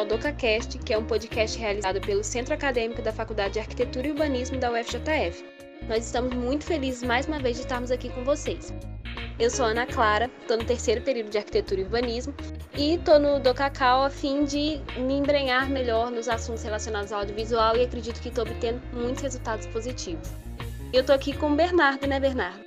ao DocaCast, que é um podcast realizado pelo Centro Acadêmico da Faculdade de Arquitetura e Urbanismo da UFJF. Nós estamos muito felizes mais uma vez de estarmos aqui com vocês. Eu sou Ana Clara, estou no terceiro período de Arquitetura e Urbanismo e estou no DoCacau a fim de me embrenhar melhor nos assuntos relacionados ao audiovisual e acredito que estou obtendo muitos resultados positivos. Eu estou aqui com o Bernardo, né, Bernardo?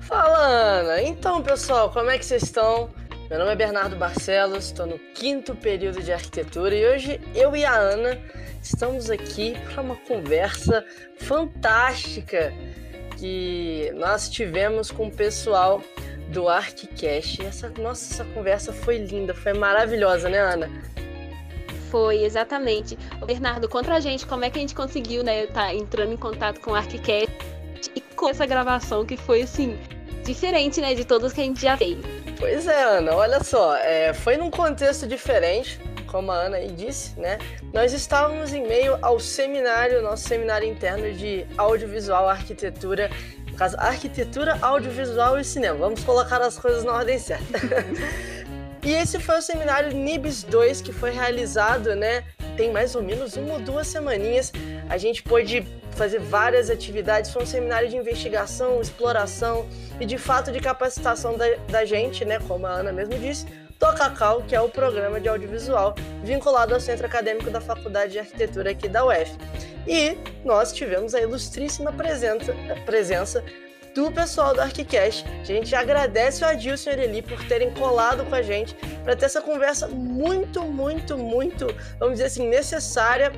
Fala, Ana! Então, pessoal, como é que vocês estão? Meu nome é Bernardo Barcelos, estou no quinto período de arquitetura e hoje eu e a Ana estamos aqui para uma conversa fantástica que nós tivemos com o pessoal do ArcCast. Essa, nossa, essa conversa foi linda, foi maravilhosa, né, Ana? Foi, exatamente. Bernardo, contra a gente, como é que a gente conseguiu, né, estar tá entrando em contato com o ArcCast e com essa gravação que foi, assim, diferente, né, de todas que a gente já fez. Pois é, Ana, olha só, é, foi num contexto diferente, como a Ana aí disse, né? Nós estávamos em meio ao seminário, nosso seminário interno de audiovisual, arquitetura, no caso, arquitetura, audiovisual e cinema. Vamos colocar as coisas na ordem certa. e esse foi o seminário NIBS 2 que foi realizado, né? Tem mais ou menos uma ou duas semaninhas. A gente pôde fazer várias atividades. Foi um seminário de investigação, exploração e de fato de capacitação da, da gente, né? Como a Ana mesmo disse, do Cacau, que é o programa de audiovisual vinculado ao Centro Acadêmico da Faculdade de Arquitetura aqui da UF. E nós tivemos a ilustríssima presença, presença do pessoal do ArchiCast. A gente agradece o Adilson e Eli por terem colado com a gente para ter essa conversa muito, muito, muito, vamos dizer assim, necessária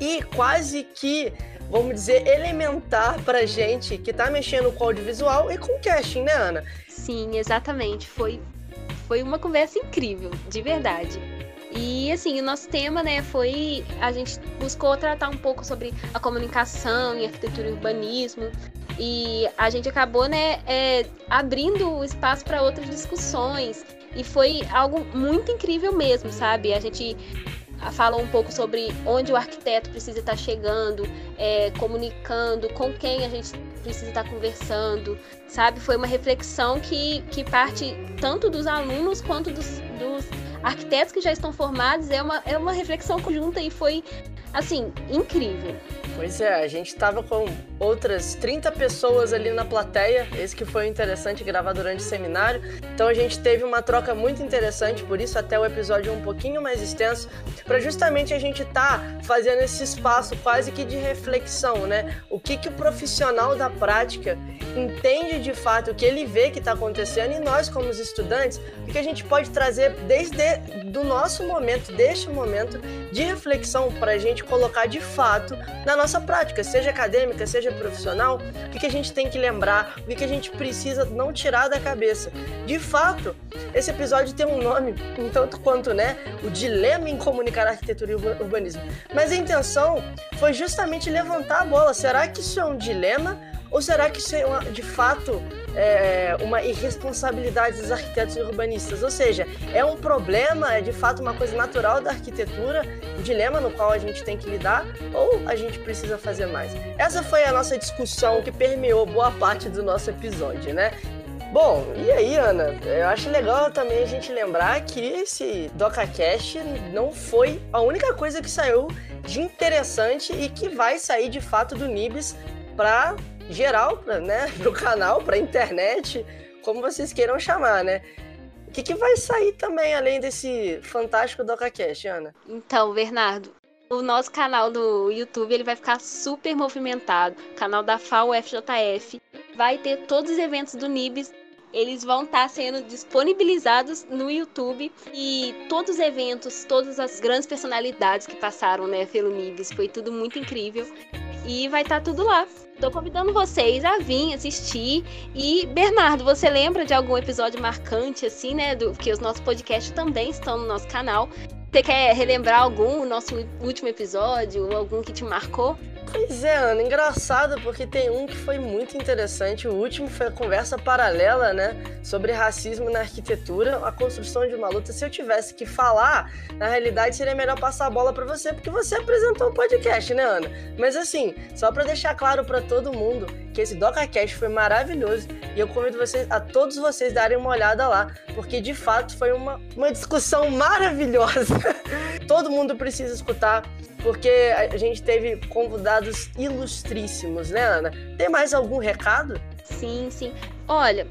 e quase que vamos dizer, elementar pra gente que tá mexendo com audiovisual e com casting, né, Ana? Sim, exatamente. Foi, foi uma conversa incrível, de verdade. E assim, o nosso tema, né, foi. A gente buscou tratar um pouco sobre a comunicação e arquitetura e urbanismo. E a gente acabou, né, é, abrindo o espaço para outras discussões. E foi algo muito incrível mesmo, sabe? A gente fala um pouco sobre onde o arquiteto precisa estar chegando, é, comunicando, com quem a gente precisa estar conversando, sabe? Foi uma reflexão que, que parte tanto dos alunos quanto dos, dos arquitetos que já estão formados. É uma, é uma reflexão conjunta e foi, assim, incrível. Pois é, a gente estava com outras 30 pessoas ali na plateia, esse que foi interessante gravar durante o seminário. Então a gente teve uma troca muito interessante, por isso até o episódio um pouquinho mais extenso, para justamente a gente tá fazendo esse espaço quase que de reflexão, né? O que que o profissional da prática entende de fato, o que ele vê que está acontecendo e nós como os estudantes, o que a gente pode trazer desde do nosso momento, deste momento de reflexão para a gente colocar de fato na nossa prática, seja acadêmica, seja profissional, o que a gente tem que lembrar, o que a gente precisa não tirar da cabeça. De fato, esse episódio tem um nome, um tanto quanto, né, o dilema em comunicar arquitetura e urbanismo. Mas a intenção foi justamente levantar a bola. Será que isso é um dilema? Ou será que isso é uma, de fato é, uma irresponsabilidade dos arquitetos e urbanistas? Ou seja, é um problema, é de fato uma coisa natural da arquitetura, um dilema no qual a gente tem que lidar, ou a gente precisa fazer mais? Essa foi a nossa discussão que permeou boa parte do nosso episódio, né? Bom, e aí, Ana? Eu acho legal também a gente lembrar que esse DocaCast não foi a única coisa que saiu de interessante e que vai sair de fato do Nibs para geral, pra, né, pro canal, pra internet, como vocês queiram chamar, né? O que, que vai sair também, além desse fantástico DocaCast, Ana? Então, Bernardo, o nosso canal do YouTube ele vai ficar super movimentado. O canal da FAO FJF vai ter todos os eventos do NIBS. Eles vão estar tá sendo disponibilizados no YouTube e todos os eventos, todas as grandes personalidades que passaram né, pelo NIBS, foi tudo muito incrível. E vai estar tá tudo lá. Tô convidando vocês a vir assistir. E, Bernardo, você lembra de algum episódio marcante, assim, né? Do, que os nossos podcasts também estão no nosso canal. Você quer relembrar algum, o nosso último episódio, algum que te marcou? Pois é, Ana, engraçado porque tem um que foi muito interessante. O último foi a conversa paralela, né? Sobre racismo na arquitetura, a construção de uma luta. Se eu tivesse que falar, na realidade seria melhor passar a bola para você, porque você apresentou o podcast, né, Ana? Mas assim, só para deixar claro para todo mundo porque esse DocaCast foi maravilhoso e eu convido vocês, a todos vocês darem uma olhada lá, porque de fato foi uma, uma discussão maravilhosa. Todo mundo precisa escutar, porque a gente teve convidados ilustríssimos, né, Ana? Tem mais algum recado? Sim, sim. Olha,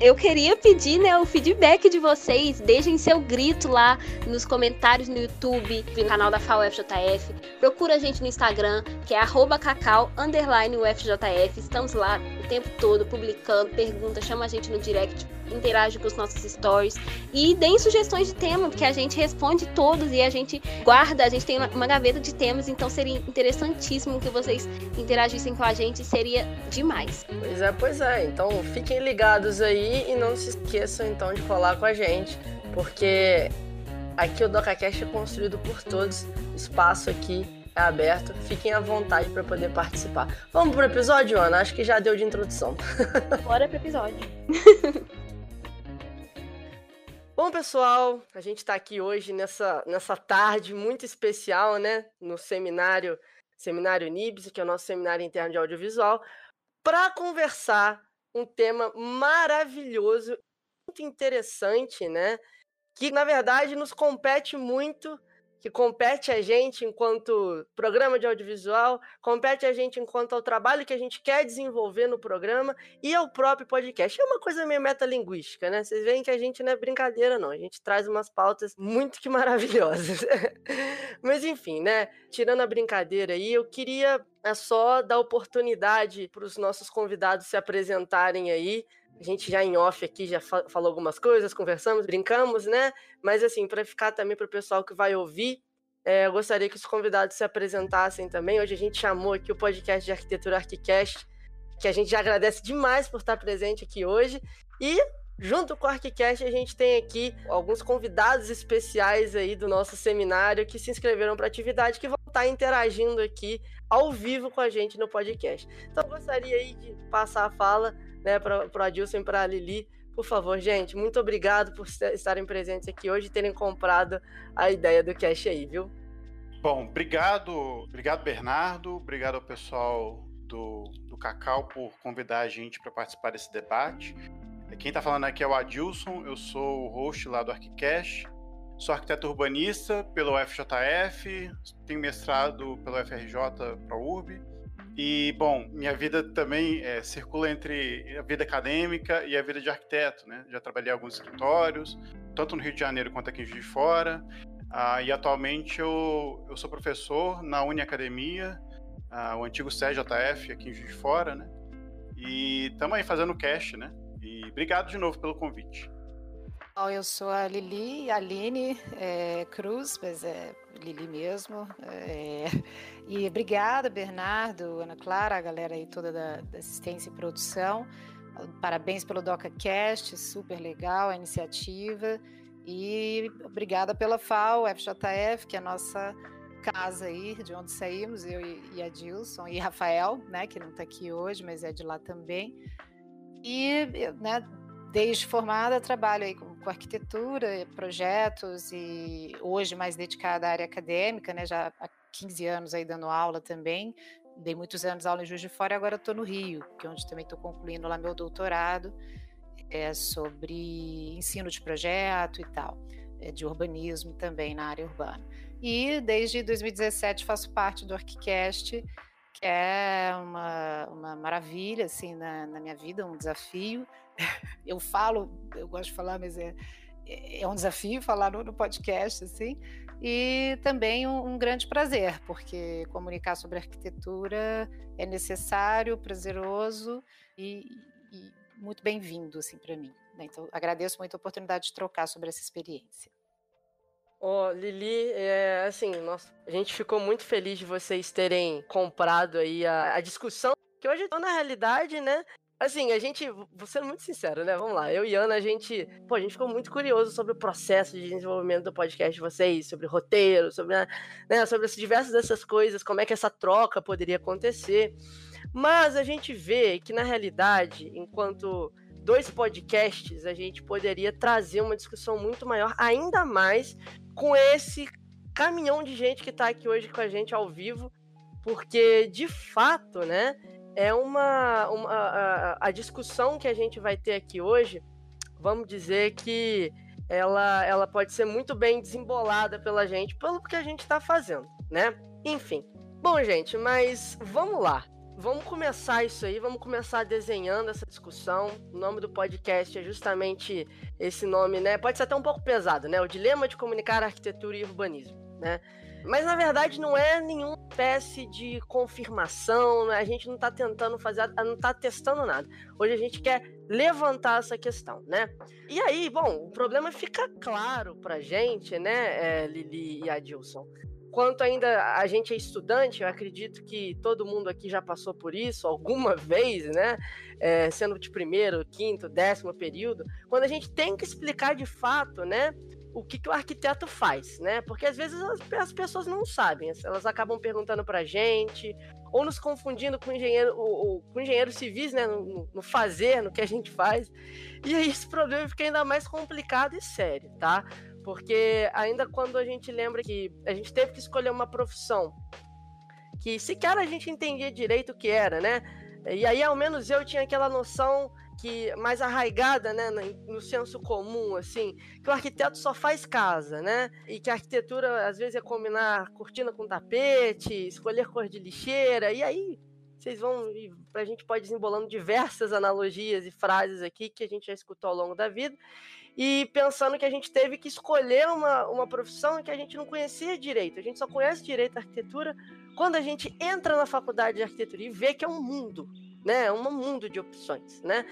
eu queria pedir né, o feedback de vocês. Deixem seu grito lá nos comentários no YouTube, no canal da FAUFJF. Procura a gente no Instagram, que é cacau. Estamos lá o tempo todo publicando, pergunta, chama a gente no direct, interage com os nossos stories e deem sugestões de tema, porque a gente responde todos e a gente guarda, a gente tem uma gaveta de temas, então seria interessantíssimo que vocês interagissem com a gente, seria demais. Pois é, pois é. Então fiquem ligados aí e não se esqueçam então de falar com a gente, porque aqui o DocaCast é construído por todos, o espaço aqui é aberto, fiquem à vontade para poder participar. Vamos pro episódio, Ana? Acho que já deu de introdução. Bora pro episódio. Bom, pessoal, a gente está aqui hoje nessa, nessa tarde muito especial, né? No seminário, seminário NIBS, que é o nosso seminário interno de audiovisual, para conversar um tema maravilhoso, muito interessante, né? Que na verdade nos compete muito que compete a gente enquanto programa de audiovisual, compete a gente enquanto ao trabalho que a gente quer desenvolver no programa e ao próprio podcast. É uma coisa meio metalinguística, né? Vocês veem que a gente não é brincadeira, não. A gente traz umas pautas muito que maravilhosas. Mas enfim, né? Tirando a brincadeira aí, eu queria é só dar oportunidade para os nossos convidados se apresentarem aí. A gente já em off aqui já falou algumas coisas, conversamos, brincamos, né? Mas assim, para ficar também para o pessoal que vai ouvir, é, eu gostaria que os convidados se apresentassem também. Hoje a gente chamou aqui o podcast de arquitetura Arquicast, que a gente já agradece demais por estar presente aqui hoje. E junto com o Arquicast a gente tem aqui alguns convidados especiais aí do nosso seminário que se inscreveram para a atividade que vão estar interagindo aqui ao vivo com a gente no podcast. Então eu gostaria aí de passar a fala né, para o Adilson e para a Lili. Por favor, gente, muito obrigado por estarem presentes aqui hoje e terem comprado a ideia do cash aí, viu? Bom, obrigado, obrigado Bernardo, obrigado ao pessoal do, do Cacau por convidar a gente para participar desse debate. Quem está falando aqui é o Adilson, eu sou o host lá do ArchiCast, sou arquiteto urbanista pelo FJF, tenho mestrado pelo FRJ para URB e, bom, minha vida também é, circula entre a vida acadêmica e a vida de arquiteto, né? Já trabalhei em alguns escritórios, tanto no Rio de Janeiro quanto aqui em Juiz de Fora. Ah, e atualmente eu, eu sou professor na Uniacademia, ah, o antigo CJF aqui em Juiz de Fora, né? E estamos aí fazendo cast, né? E obrigado de novo pelo convite. Eu sou a Lili Aline é, Cruz, mas é Lili mesmo. É, e obrigada, Bernardo, Ana Clara, a galera aí toda da, da assistência e produção. Parabéns pelo DocaCast, super legal a iniciativa. E obrigada pela FAO, FJF, que é a nossa casa aí, de onde saímos, eu e, a Dilson, e Rafael, né, que não está aqui hoje, mas é de lá também. E, né, desde formada, trabalho aí com, com, arquitetura, projetos e hoje mais dedicada à área acadêmica, né? Já há 15 anos aí dando aula também. Dei muitos anos aula em Juiz de Fora e agora estou no Rio, que é onde também estou concluindo lá meu doutorado é sobre ensino de projeto e tal, é de urbanismo também na área urbana. E desde 2017 faço parte do ArchiCast, que é uma, uma maravilha assim na, na minha vida, um desafio eu falo, eu gosto de falar, mas é, é um desafio falar no, no podcast, assim, e também um, um, grande prazer, porque comunicar sobre arquitetura é necessário, prazeroso e, e muito bem-vindo, assim, para mim. Né? Então, agradeço muito a oportunidade de trocar sobre essa experiência. Ô, oh, Lili, é, assim, nossa, a gente ficou muito feliz de vocês terem comprado aí a, a discussão, que hoje, na realidade, né, Assim, a gente, vou ser muito sincero, né? Vamos lá. Eu e Ana, a gente, pô, a gente ficou muito curioso sobre o processo de desenvolvimento do podcast de vocês, sobre roteiro, sobre, né, sobre as diversas dessas coisas, como é que essa troca poderia acontecer. Mas a gente vê que, na realidade, enquanto dois podcasts, a gente poderia trazer uma discussão muito maior, ainda mais com esse caminhão de gente que está aqui hoje com a gente ao vivo, porque, de fato, né? é uma, uma a, a, discussão que a gente vai ter aqui hoje, vamos dizer que ela, ela pode ser muito bem desembolada pela gente, pelo que a gente está fazendo, né? Enfim. Bom, gente, mas vamos lá. Vamos começar isso aí, vamos começar desenhando essa discussão. O nome do podcast é justamente esse nome, né? Pode ser até um pouco pesado, né? O dilema de comunicar arquitetura e urbanismo, né? Mas na verdade não é nenhuma espécie de confirmação, né? a gente não está tentando fazer, não está testando nada. Hoje a gente quer levantar essa questão, né? E aí, bom, o problema fica claro pra gente, né, é, Lili e Adilson. Quanto ainda a gente é estudante, eu acredito que todo mundo aqui já passou por isso alguma vez, né? É, sendo de primeiro, quinto, décimo período, quando a gente tem que explicar de fato, né? o que, que o arquiteto faz, né? Porque às vezes as, as pessoas não sabem, elas acabam perguntando pra gente, ou nos confundindo com engenheiro, ou, com engenheiros civis, né? No, no, fazer, no que a gente faz. E aí esse problema fica ainda mais complicado e sério, tá? Porque ainda quando a gente lembra que a gente teve que escolher uma profissão que sequer a gente entendia direito o que era, né? E aí, ao menos eu tinha aquela noção que mais arraigada, né, no senso comum, assim, que o arquiteto só faz casa, né, e que a arquitetura às vezes é combinar cortina com tapete, escolher cor de lixeira, e aí vocês vão, a gente pode desembolando diversas analogias e frases aqui que a gente já escutou ao longo da vida, e pensando que a gente teve que escolher uma, uma profissão que a gente não conhecia direito, a gente só conhece direito a arquitetura quando a gente entra na faculdade de arquitetura e vê que é um mundo, né? É um mundo de opções, né?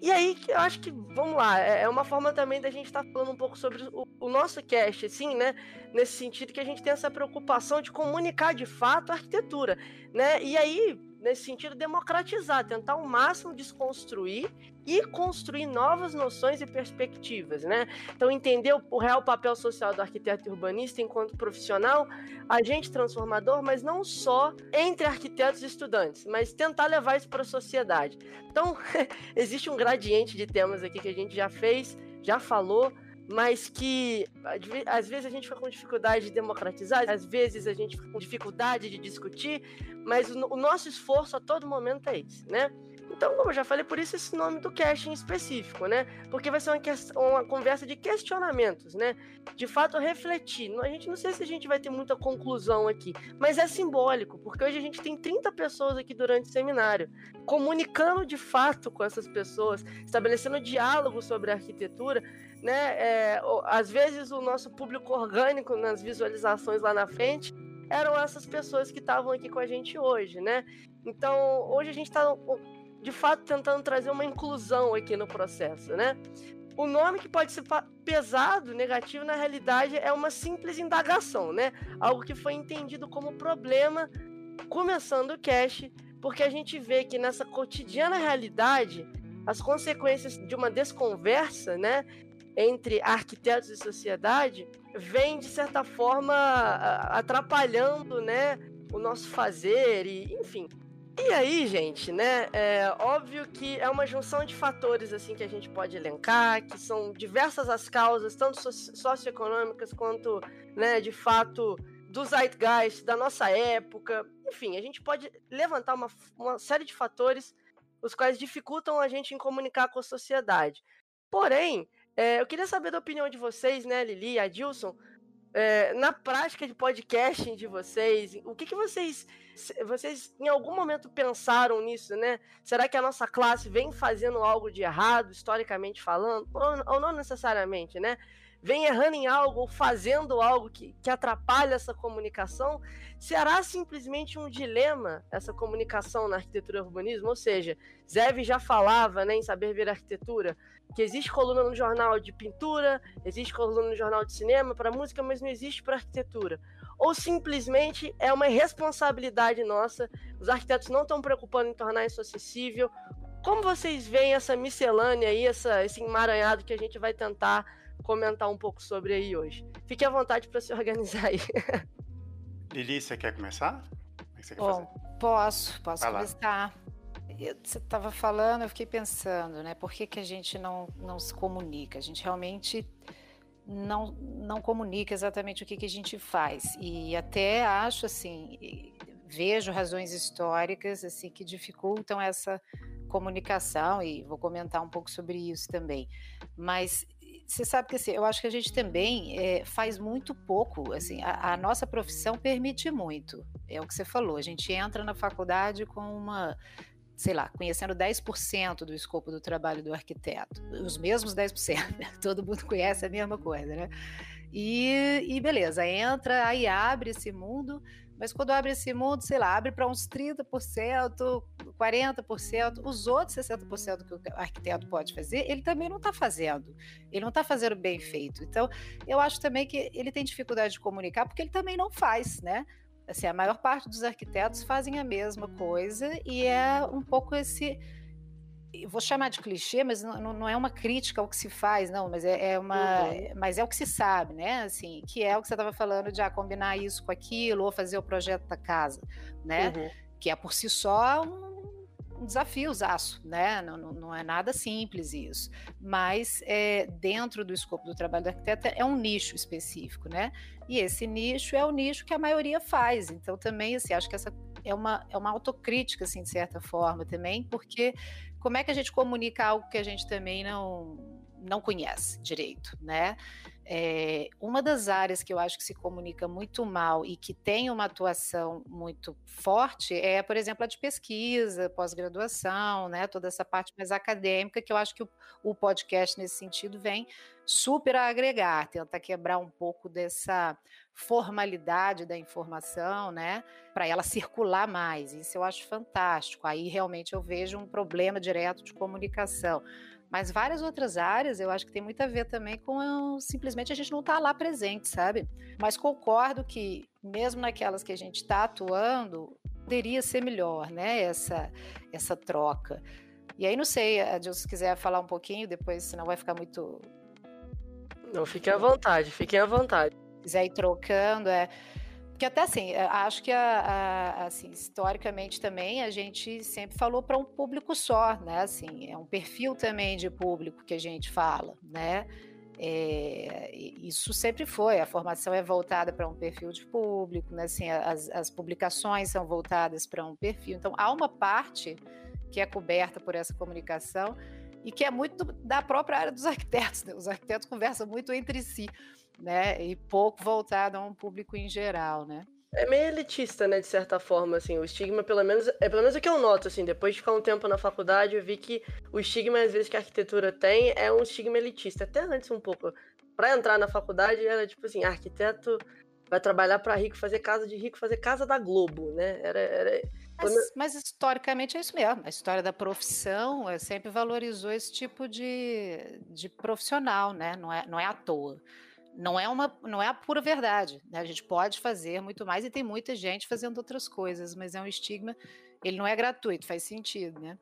E aí, eu acho que, vamos lá, é, é uma forma também da gente estar tá falando um pouco sobre o, o, nosso cast, assim, né? Nesse sentido que a gente tem essa preocupação de comunicar de fato a arquitetura, né? E aí, nesse sentido, democratizar, tentar ao máximo desconstruir e construir novas noções e perspectivas, né? Então, entender o real papel social do arquiteto urbanista enquanto profissional, agente transformador, mas não só entre arquitetos e estudantes, mas tentar levar isso para a sociedade. Então, existe um gradiente de temas aqui que a gente já fez, já falou, mas que às vezes a gente fica com dificuldade de democratizar, às vezes a gente fica com dificuldade de discutir, mas o, nosso esforço a todo momento é esse, né? Então, como eu já falei, por isso esse nome do cast em específico, né? Porque vai ser uma, uma conversa de questionamentos, né? De fato, refletir. A gente não sei se a gente vai ter muita conclusão aqui, mas é simbólico, porque hoje a gente tem 30 pessoas aqui durante o seminário, comunicando de fato com essas pessoas, estabelecendo diálogo sobre a arquitetura, né? É, às vezes o nosso público orgânico nas visualizações lá na frente eram essas pessoas que estavam aqui com a gente hoje, né? Então, hoje a gente está de fato tentando trazer uma inclusão aqui no processo, né? O nome que pode ser pesado, negativo, na realidade é uma simples indagação, né? Algo que foi entendido como problema começando o cache, porque a gente vê que nessa cotidiana realidade as consequências de uma desconversa, né, entre arquitetos e sociedade vem de certa forma atrapalhando, né, o nosso fazer e, enfim. E aí, gente, né? É óbvio que é uma junção de fatores assim que a gente pode elencar, que são diversas as causas, tanto socioeconômicas quanto, né, de fato, do zeitgeist, da nossa época. Enfim, a gente pode levantar uma, uma série de fatores os quais dificultam a gente em comunicar com a sociedade. Porém, é, eu queria saber da opinião de vocês, né, Lili Adilson, é, na prática de podcasting de vocês, o que, que vocês, vocês em algum momento pensaram nisso, né? Será que a nossa classe vem fazendo algo de errado, historicamente falando, ou, ou não necessariamente, né? Vem errando em algo ou fazendo algo que, que atrapalha essa comunicação, será simplesmente um dilema essa comunicação na arquitetura e urbanismo? Ou seja, Zev já falava né, em Saber Ver Arquitetura que existe coluna no jornal de pintura, existe coluna no jornal de cinema para música, mas não existe para arquitetura. Ou simplesmente é uma irresponsabilidade nossa, os arquitetos não estão preocupando em tornar isso acessível. Como vocês veem essa miscelânea aí, essa, esse emaranhado que a gente vai tentar comentar um pouco sobre aí hoje. Fique à vontade para se organizar aí. Lili, você quer começar? O que você quer Bom, fazer? Posso, posso Vai começar. Eu, você estava falando, eu fiquei pensando, né? Por que, que a gente não, não se comunica? A gente realmente não, não comunica exatamente o que, que a gente faz. E até acho assim, vejo razões históricas assim que dificultam essa comunicação e vou comentar um pouco sobre isso também. Mas você sabe que assim, eu acho que a gente também é, faz muito pouco. Assim, a, a, nossa profissão permite muito. É o que você falou. A gente entra na faculdade com uma, sei lá, conhecendo 10% do escopo do trabalho do arquiteto. Os mesmos 10%. Né? Todo mundo conhece a mesma coisa, né? E, e beleza, entra, aí abre esse mundo mas quando abre esse mundo, sei lá, abre para uns 30%, 40%, os outros 60% que o arquiteto pode fazer, ele também não está fazendo. Ele não está fazendo bem feito. Então, eu acho também que ele tem dificuldade de comunicar porque ele também não faz, né? Assim, a maior parte dos arquitetos fazem a mesma coisa e é um pouco esse vou chamar de clichê, mas não, não, é uma crítica ao que se faz, não, mas é, é uma, uhum. mas é o que se sabe, né? Assim, que é o que você estava falando de ah, combinar isso com aquilo ou fazer o projeto da casa, né? Uhum. Que é por si só um, um desafio, né? Não, não, não, é nada simples isso, mas é, dentro do escopo do trabalho do arquiteto é um nicho específico, né? E esse nicho é o nicho que a maioria faz. Então também, assim, acho que essa é uma, é uma autocrítica, assim, de certa forma também, porque como é que a gente comunica algo que a gente também não, não conhece direito, né? É, uma das áreas que eu acho que se comunica muito mal e que tem uma atuação muito forte é, por exemplo, a de pesquisa, pós-graduação, né? Toda essa parte mais acadêmica que eu acho que o, o podcast nesse sentido vem super a agregar, tenta quebrar um pouco dessa formalidade da informação, né, para ela circular mais. Isso eu acho fantástico. Aí realmente eu vejo um problema direto de comunicação. Mas várias outras áreas eu acho que tem muito a ver também com simplesmente a gente não estar tá lá presente, sabe? Mas concordo que, mesmo naquelas que a gente está atuando, poderia ser melhor, né? Essa, essa troca. E aí, não sei, Adilson, se quiser falar um pouquinho, depois, senão vai ficar muito. Não, fiquem à vontade, fiquem à vontade quiser ir trocando, é. Porque até assim, é, acho que a, a, assim, historicamente também a gente sempre falou para um público só, né? Assim, é um perfil também de público que a gente fala, né? É, isso sempre foi, a formação é voltada para um perfil de público, né? assim, as, as publicações são voltadas para um perfil. Então, há uma parte que é coberta por essa comunicação e que é muito da própria área dos arquitetos. Né? Os arquitetos conversam muito entre si né? E pouco voltado a um público em geral, né? É meio elitista, né, de certa forma, assim, o estigma, pelo menos, é pelo menos o que eu noto, assim, depois de ficar um tempo na faculdade, eu vi que o estigma, às vezes, que a arquitetura tem é um estigma elitista, até antes um pouco. Para entrar na faculdade, era tipo assim, arquiteto vai trabalhar para rico, fazer casa de rico, fazer casa da Globo, né, era... era... Mas, mas, historicamente é isso mesmo. A história da profissão é, sempre valorizou esse tipo de, de profissional, né? Não é, não é à toa não é uma não é a pura verdade. Né? A gente pode fazer muito mais e tem muita gente fazendo outras coisas, mas é um estigma. Ele não é gratuito, faz sentido, né?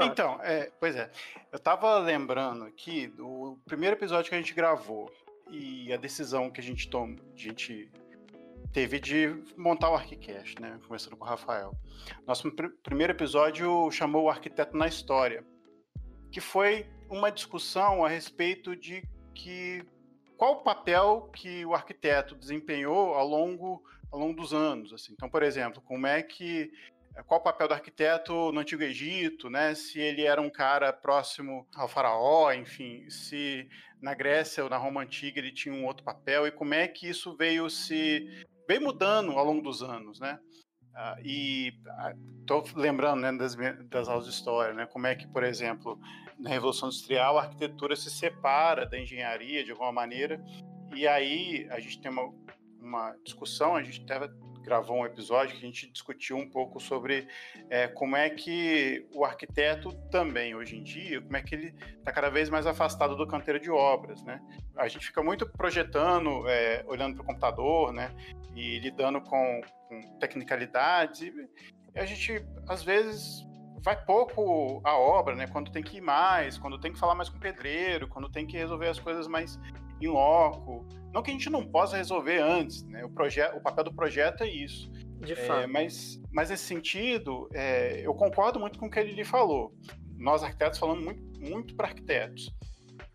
Então, é, pois é. Eu estava lembrando aqui do primeiro episódio que a gente gravou e a decisão que a gente tomou, a gente teve de montar o Arquicast, né? Começando com o Rafael. Nosso pr primeiro episódio chamou o Arquiteto na História, que foi uma discussão a respeito de que qual o papel que o arquiteto desempenhou ao longo, ao longo dos anos. Assim. Então, por exemplo, como é que qual o papel do arquiteto no Antigo Egito, né? Se ele era um cara próximo ao faraó, enfim, se na Grécia ou na Roma antiga ele tinha um outro papel e como é que isso veio se veio mudando ao longo dos anos, né? Ah, e estou ah, lembrando né, das, das aulas de história, né? Como é que, por exemplo, na Revolução Industrial, a arquitetura se separa da engenharia de alguma maneira, e aí a gente tem uma, uma discussão, a gente até gravou um episódio que a gente discutiu um pouco sobre é, como é que o arquiteto também, hoje em dia, como é que ele está cada vez mais afastado do canteiro de obras, né? A gente fica muito projetando, é, olhando para o computador, né? E lidando com, com tecnicalidades, e a gente, às vezes, vai pouco a obra, né? Quando tem que ir mais, quando tem que falar mais com o pedreiro, quando tem que resolver as coisas mais em loco. Não que a gente não possa resolver antes, né? O, projeto, o papel do projeto é isso. De é, fato. Mas, mas nesse sentido, é, eu concordo muito com o que ele falou. Nós, arquitetos, falamos muito, muito para arquitetos.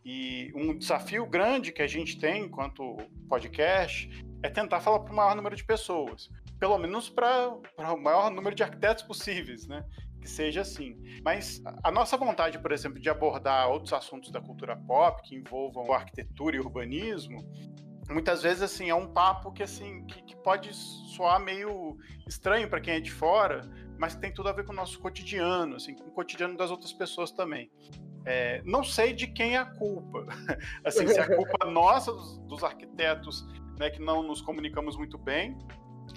E um desafio grande que a gente tem enquanto podcast é tentar falar para o maior número de pessoas. pelo menos para o maior número de arquitetos possíveis, né? Que seja assim. Mas a nossa vontade, por exemplo, de abordar outros assuntos da cultura pop que envolvam arquitetura e urbanismo, muitas vezes assim é um papo que assim que, que pode soar meio estranho para quem é de fora, mas tem tudo a ver com o nosso cotidiano, assim, com o cotidiano das outras pessoas também. É, não sei de quem é a culpa. assim, se é a culpa nossa dos, dos arquitetos, né, que não nos comunicamos muito bem,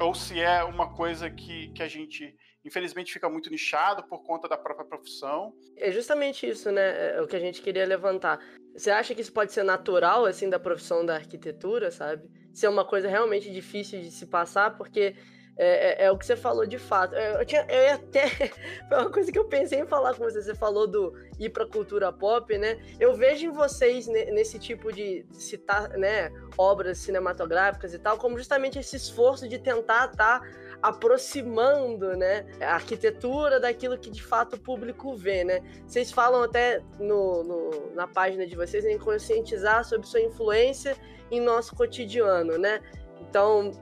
ou se é uma coisa que, que a gente infelizmente fica muito nichado por conta da própria profissão. É justamente isso, né? É o que a gente queria levantar. Você acha que isso pode ser natural, assim, da profissão da arquitetura, sabe? Ser é uma coisa realmente difícil de se passar, porque é, é, é, o que você falou de fato. Eu, tinha, eu ia até. Foi uma coisa que eu pensei em falar com você. Você falou do ir pra cultura pop, né? Eu vejo em vocês nesse tipo de citar, né, obras cinematográficas e tal, como justamente esse esforço de tentar estar tá aproximando, né, a arquitetura daquilo que de fato o público vê, né? Vocês falam até no, no na página de vocês em conscientizar sobre sua influência em nosso cotidiano, né? Então,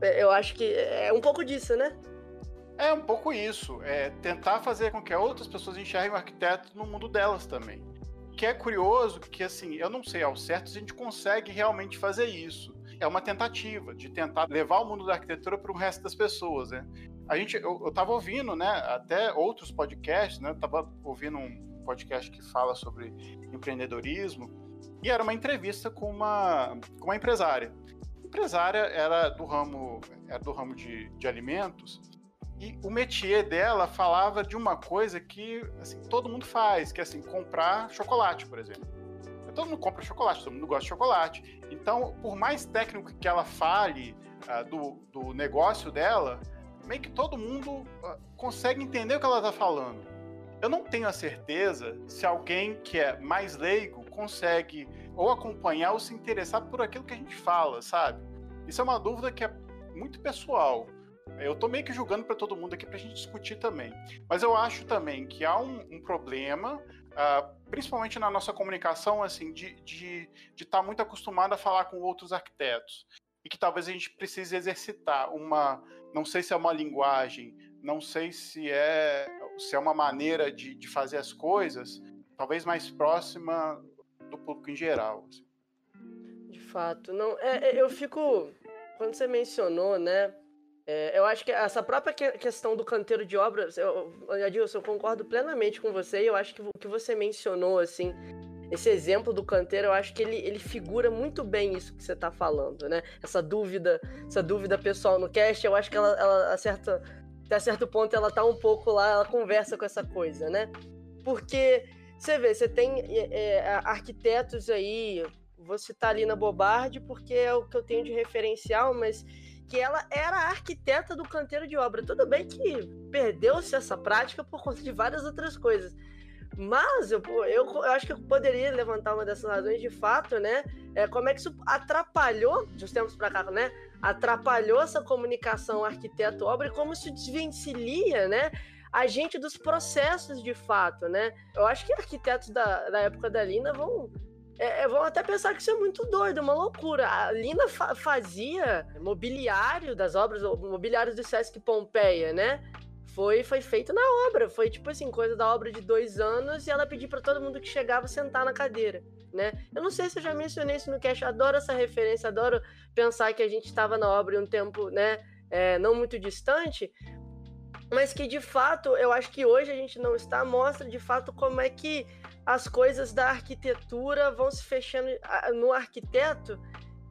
é, eu acho que é um pouco disso, né? É um pouco isso. É tentar fazer com que outras pessoas enxerguem o arquiteto no mundo delas também. Que é curioso que, assim, eu não sei ao certo se a gente consegue realmente fazer isso. É uma tentativa de tentar levar o mundo da arquitetura para o resto das pessoas, né? A gente, eu, eu tava ouvindo, né, até outros podcasts, né? Tava ouvindo um podcast que fala sobre empreendedorismo e era uma entrevista com uma, com uma empresária empresária era do ramo, era do ramo de, de alimentos e o métier dela falava de uma coisa que assim, todo mundo faz, que é assim, comprar chocolate, por exemplo. Todo mundo compra chocolate, todo mundo gosta de chocolate. Então, por mais técnico que ela fale uh, do, do negócio dela, meio que todo mundo uh, consegue entender o que ela está falando. Eu não tenho a certeza se alguém que é mais leigo consegue ou acompanhar ou se interessar por aquilo que a gente fala, sabe? Isso é uma dúvida que é muito pessoal. Eu tô meio que julgando para todo mundo aqui para a gente discutir também. Mas eu acho também que há um, um problema, uh, principalmente na nossa comunicação, assim, de estar de, de tá muito acostumado a falar com outros arquitetos. E que talvez a gente precise exercitar uma. Não sei se é uma linguagem, não sei se é, se é uma maneira de, de fazer as coisas, talvez mais próxima do público em geral. Assim. De fato. Não, é, é eu fico quando você mencionou, né? É, eu acho que essa própria questão do canteiro de obras, eu, Adilson, eu concordo plenamente com você e eu acho que o que você mencionou, assim, esse exemplo do canteiro, eu acho que ele, ele figura muito bem isso que você está falando, né? Essa dúvida, essa dúvida pessoal no cast, eu acho que ela, ela acerta, até certo ponto, ela tá um pouco lá, ela conversa com essa coisa, né? Porque você vê, você tem é, é arquitetos aí, vou citar ali na Bobardi porque é o que eu tenho de referencial, mas que ela era arquiteta do canteiro de obra. Tudo bem que perdeu-se essa prática por conta de várias outras coisas. Mas eu, eu, eu, acho que eu poderia levantar uma dessas razões de fato, né? É, como é que isso atrapalhou, de uns tempos para cá, né? Atrapalhou essa comunicação arquiteto-obra e como isso desvencilha, né? A gente dos processos de fato, né? Eu acho que arquitetos da, da época da Lina vão é, é, vão até pensar que isso é muito doido, uma loucura. A Lina fa fazia mobiliário das obras, mobiliários do Sesc Pompeia, né? Foi, foi feito na obra, foi tipo assim, coisa da obra de dois anos e ela pediu para todo mundo que chegava sentar na cadeira, né? Eu não sei se eu já mencionei isso no cast, adoro essa referência, adoro pensar que a gente estava na obra em um tempo, né, é, não muito distante, mas que de fato, eu acho que hoje a gente não está, mostra de fato como é que as coisas da arquitetura vão se fechando no arquiteto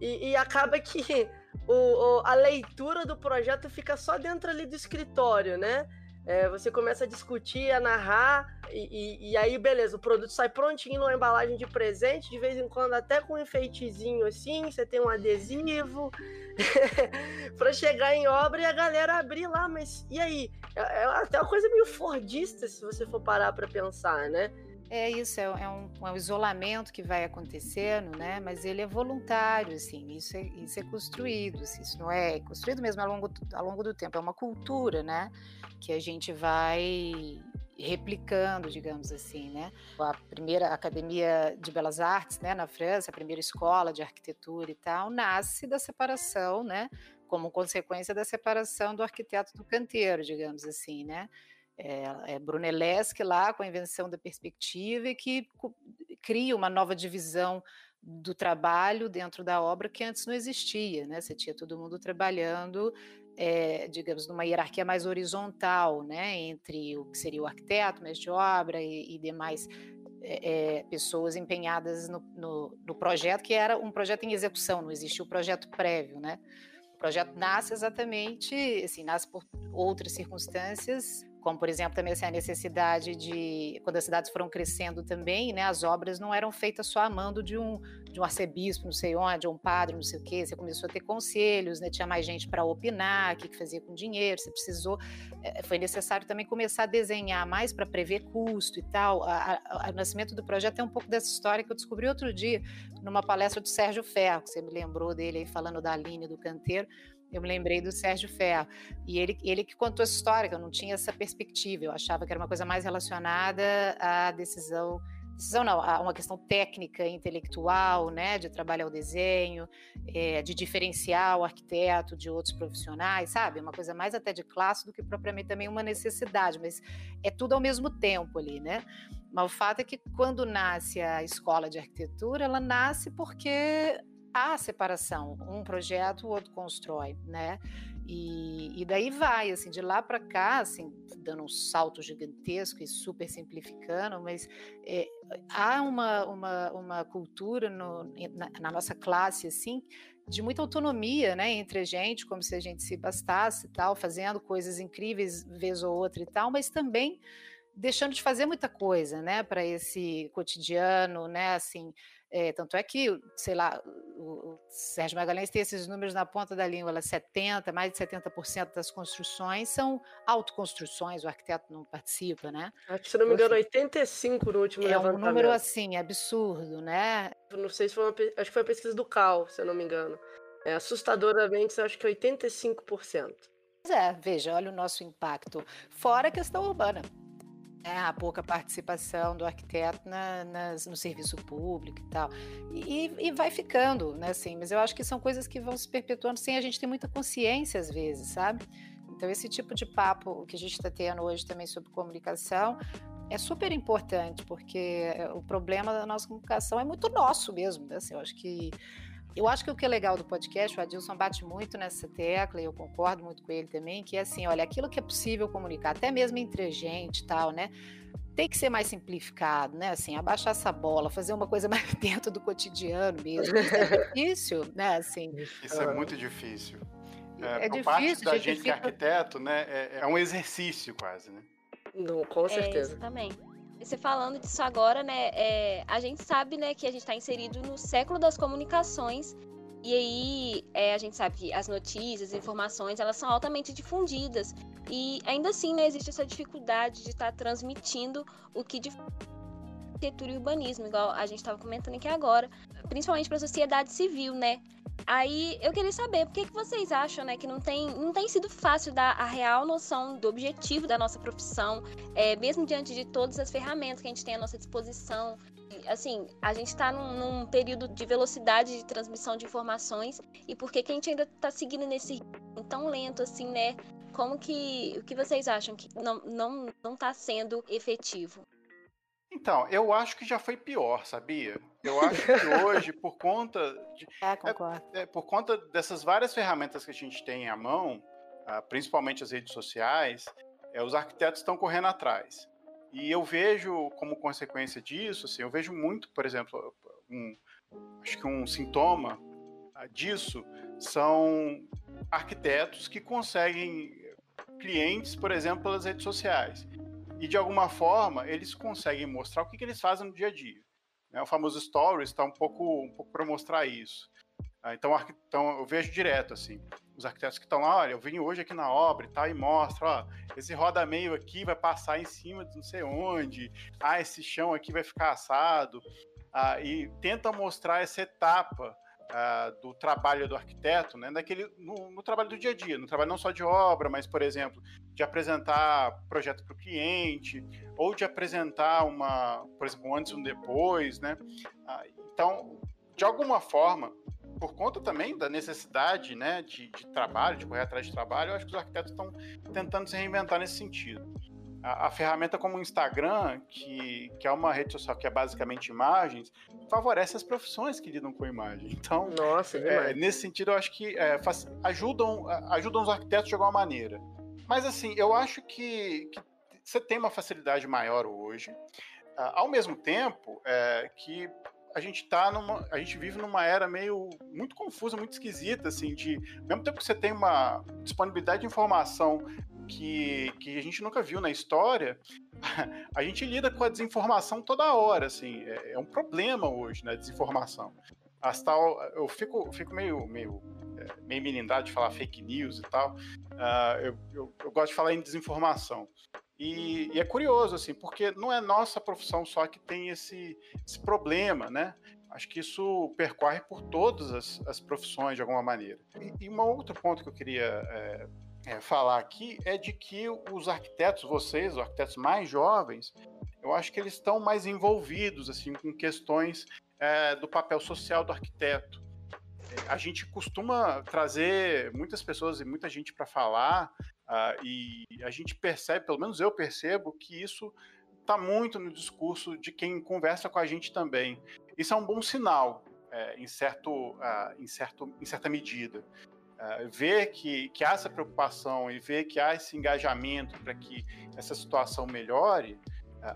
e, e acaba que o, a leitura do projeto fica só dentro ali do escritório, né? É, você começa a discutir, a narrar, e, e, e, aí, beleza, o produto sai prontinho numa embalagem de presente, de vez em quando até com um enfeitezinho assim, você tem um adesivo, para chegar em obra e a galera abrir lá, mas e aí? É, é até uma coisa meio fordista, se você for parar para pensar, né? É isso, é, é, um, é, um, isolamento que vai acontecendo, né? Mas ele é voluntário, assim, isso é, isso é construído, assim, isso não é construído mesmo ao longo, ao longo do tempo, é uma cultura, né? Que a gente vai replicando, digamos assim, né? A primeira academia de belas artes, né, na França, a primeira escola de arquitetura e tal, nasce da separação, né, como consequência da separação do arquiteto do canteiro, digamos assim, né? É, é Brunelleschi lá com a invenção da perspectiva e que cria uma nova divisão do trabalho dentro da obra que antes não existia, né? Você tinha todo mundo trabalhando, é, digamos, numa hierarquia mais horizontal, né? Entre o que seria o arquiteto, mestre de obra e, e demais é, pessoas empenhadas no, no, no, projeto, que era um projeto em execução, não existia o projeto prévio, né? O projeto nasce exatamente, assim, nasce por outras circunstâncias como por exemplo também assim, a necessidade de quando as cidades foram crescendo também, né, as obras não eram feitas só a mando de um de um arcebispo, não sei onde, um padre, não sei o quê. Você começou a ter conselhos, né, tinha mais gente para opinar, o que, que fazia com dinheiro. Você precisou, é, foi necessário também começar a desenhar mais para prever custo e tal. o nascimento do projeto é um pouco dessa história que eu descobri outro dia numa palestra do Sérgio Ferro, que você me lembrou dele aí falando da Aline do canteiro eu me lembrei do Sérgio Ferro. E ele, ele que contou essa história, que eu não tinha essa perspectiva. Eu achava que era uma coisa mais relacionada à decisão. Decisão não, a uma questão técnica, intelectual, né, de trabalhar o desenho, é, de diferenciar o arquiteto de outros profissionais, sabe? Uma coisa mais até de classe do que propriamente também uma necessidade, mas é tudo ao mesmo tempo ali, né? Mas o fato é que quando nasce a escola de arquitetura, ela nasce porque há separação, um projeto, o outro constrói, né? E, e daí vai, assim, de lá para cá, assim, dando um salto gigantesco e super simplificando, mas é, há uma, uma, uma cultura no, na, na, nossa classe, assim, de muita autonomia, né, entre a gente, como se a gente se bastasse e tal, fazendo coisas incríveis vez ou outra e tal, mas também deixando de fazer muita coisa, né, para esse cotidiano, né, assim, é, tanto é que, sei lá, o, o, Sérgio Magalhães tem esses números na ponta da língua, ela 70, mais de 70% das construções são autoconstruções, o arquiteto não participa, né? Acho se não me engano, 85 no último é levantamento. É um número, assim, absurdo, né? Não sei se foi uma, acho que foi a pesquisa do CAL, se eu não me engano. É, assustadoramente, acho que 85%. Pois é, veja, olha o nosso impacto. Fora a questão urbana né, a pouca participação do arquiteto na, nas, no serviço público e tal. E, e, vai ficando, né, assim, mas eu acho que são coisas que vão se perpetuando sem a gente ter muita consciência às vezes, sabe? Então, esse tipo de papo que a gente está tendo hoje também sobre comunicação é super importante, porque o problema da nossa comunicação é muito nosso mesmo, né? Assim, eu acho que eu acho que o que é legal do podcast, o Adilson bate muito nessa tecla, e eu concordo muito com ele também, que é assim, olha, aquilo que é possível comunicar, até mesmo entre a gente e tal, né? Tem que ser mais simplificado, né? Assim, abaixar essa bola, fazer uma coisa mais dentro do cotidiano mesmo. Isso é difícil, né? Assim, Isso é muito difícil. É, é difícil, parte da gente, gente que é arquiteto, né? É, é, um exercício quase, né? Não, com certeza. É, exatamente. Você falando disso agora, né? É, a gente sabe, né, que a gente está inserido no século das comunicações e aí é, a gente sabe que as notícias, as informações, elas são altamente difundidas e ainda assim, né, existe essa dificuldade de estar tá transmitindo o que de arquitetura e urbanismo, igual a gente estava comentando aqui agora, principalmente para a sociedade civil, né? Aí eu queria saber por que, que vocês acham, né, que não tem, não tem sido fácil dar a real noção do objetivo da nossa profissão, é, mesmo diante de todas as ferramentas que a gente tem à nossa disposição. Assim, a gente está num, num, período de velocidade de transmissão de informações e por que, que a gente ainda está seguindo nesse ritmo tão lento, assim, né? Como que, o que vocês acham que não, não, não está sendo efetivo? Então, eu acho que já foi pior, sabia? Eu acho que hoje, por conta de, é. É, é, por conta dessas várias ferramentas que a gente tem à mão, ah, principalmente as redes sociais, é, os arquitetos estão correndo atrás. E eu vejo, como consequência disso, assim, eu vejo muito, por exemplo, um, acho que um sintoma ah, disso são arquitetos que conseguem clientes, por exemplo, pelas redes sociais e de alguma forma eles conseguem mostrar o que, que eles fazem no dia a dia. Né? O famoso stories está um pouco, um pouco para mostrar isso. Ah, então, então eu vejo direto assim, os arquitetos que estão lá, olha, eu vim hoje aqui na obra e tal, e mostro, ó, esse roda-meio aqui vai passar em cima de não sei onde, ah, esse chão aqui vai ficar assado, ah, e tenta mostrar essa etapa uh, do trabalho do arquiteto, né, naquele, no, no, trabalho do dia a dia, no trabalho não só de obra, mas, por exemplo, de apresentar projeto para o cliente, ou de apresentar uma, por exemplo, um antes e um depois, né? Uh, então, de alguma forma, por conta também da necessidade né, de, de trabalho, de correr atrás de trabalho, eu acho que os arquitetos estão tentando se reinventar nesse sentido. A, a, ferramenta como o Instagram, que, que é uma rede social que é basicamente imagens, favorece as profissões que lidam com imagem. Então, Nossa, é, nesse sentido, eu acho que é, faz, ajudam, ajudam os arquitetos de alguma maneira. Mas, assim, eu acho que, que você tem uma facilidade maior hoje. Ao mesmo tempo é, que a gente tá numa. A gente vive numa era meio muito confusa, muito esquisita, assim, de. Ao mesmo tempo que você tem uma disponibilidade de informação que, que a gente nunca viu na história, a gente lida com a desinformação toda hora, assim. É, é um problema hoje, né? Desinformação. As tal, eu fico, fico meio, meio, é, meio melindrado de falar fake news e tal. Uh, eu, eu, eu gosto de falar em desinformação. E, e, é curioso, assim, porque não é nossa profissão só que tem esse, esse problema, né? Acho que isso percorre por todas as, as profissões de alguma maneira. E, e um outro ponto que eu queria é, é, falar aqui é de que os arquitetos, vocês, os arquitetos mais jovens, eu acho que eles estão mais envolvidos assim com questões é, do papel social do arquiteto. A gente costuma trazer muitas pessoas e muita gente para falar Uh, e a gente percebe, pelo menos eu percebo, que isso está muito no discurso de quem conversa com a gente também. Isso é um bom sinal, é, em, certo, uh, em, certo, em certa medida. Uh, ver que, que há essa preocupação e ver que há esse engajamento para que essa situação melhore,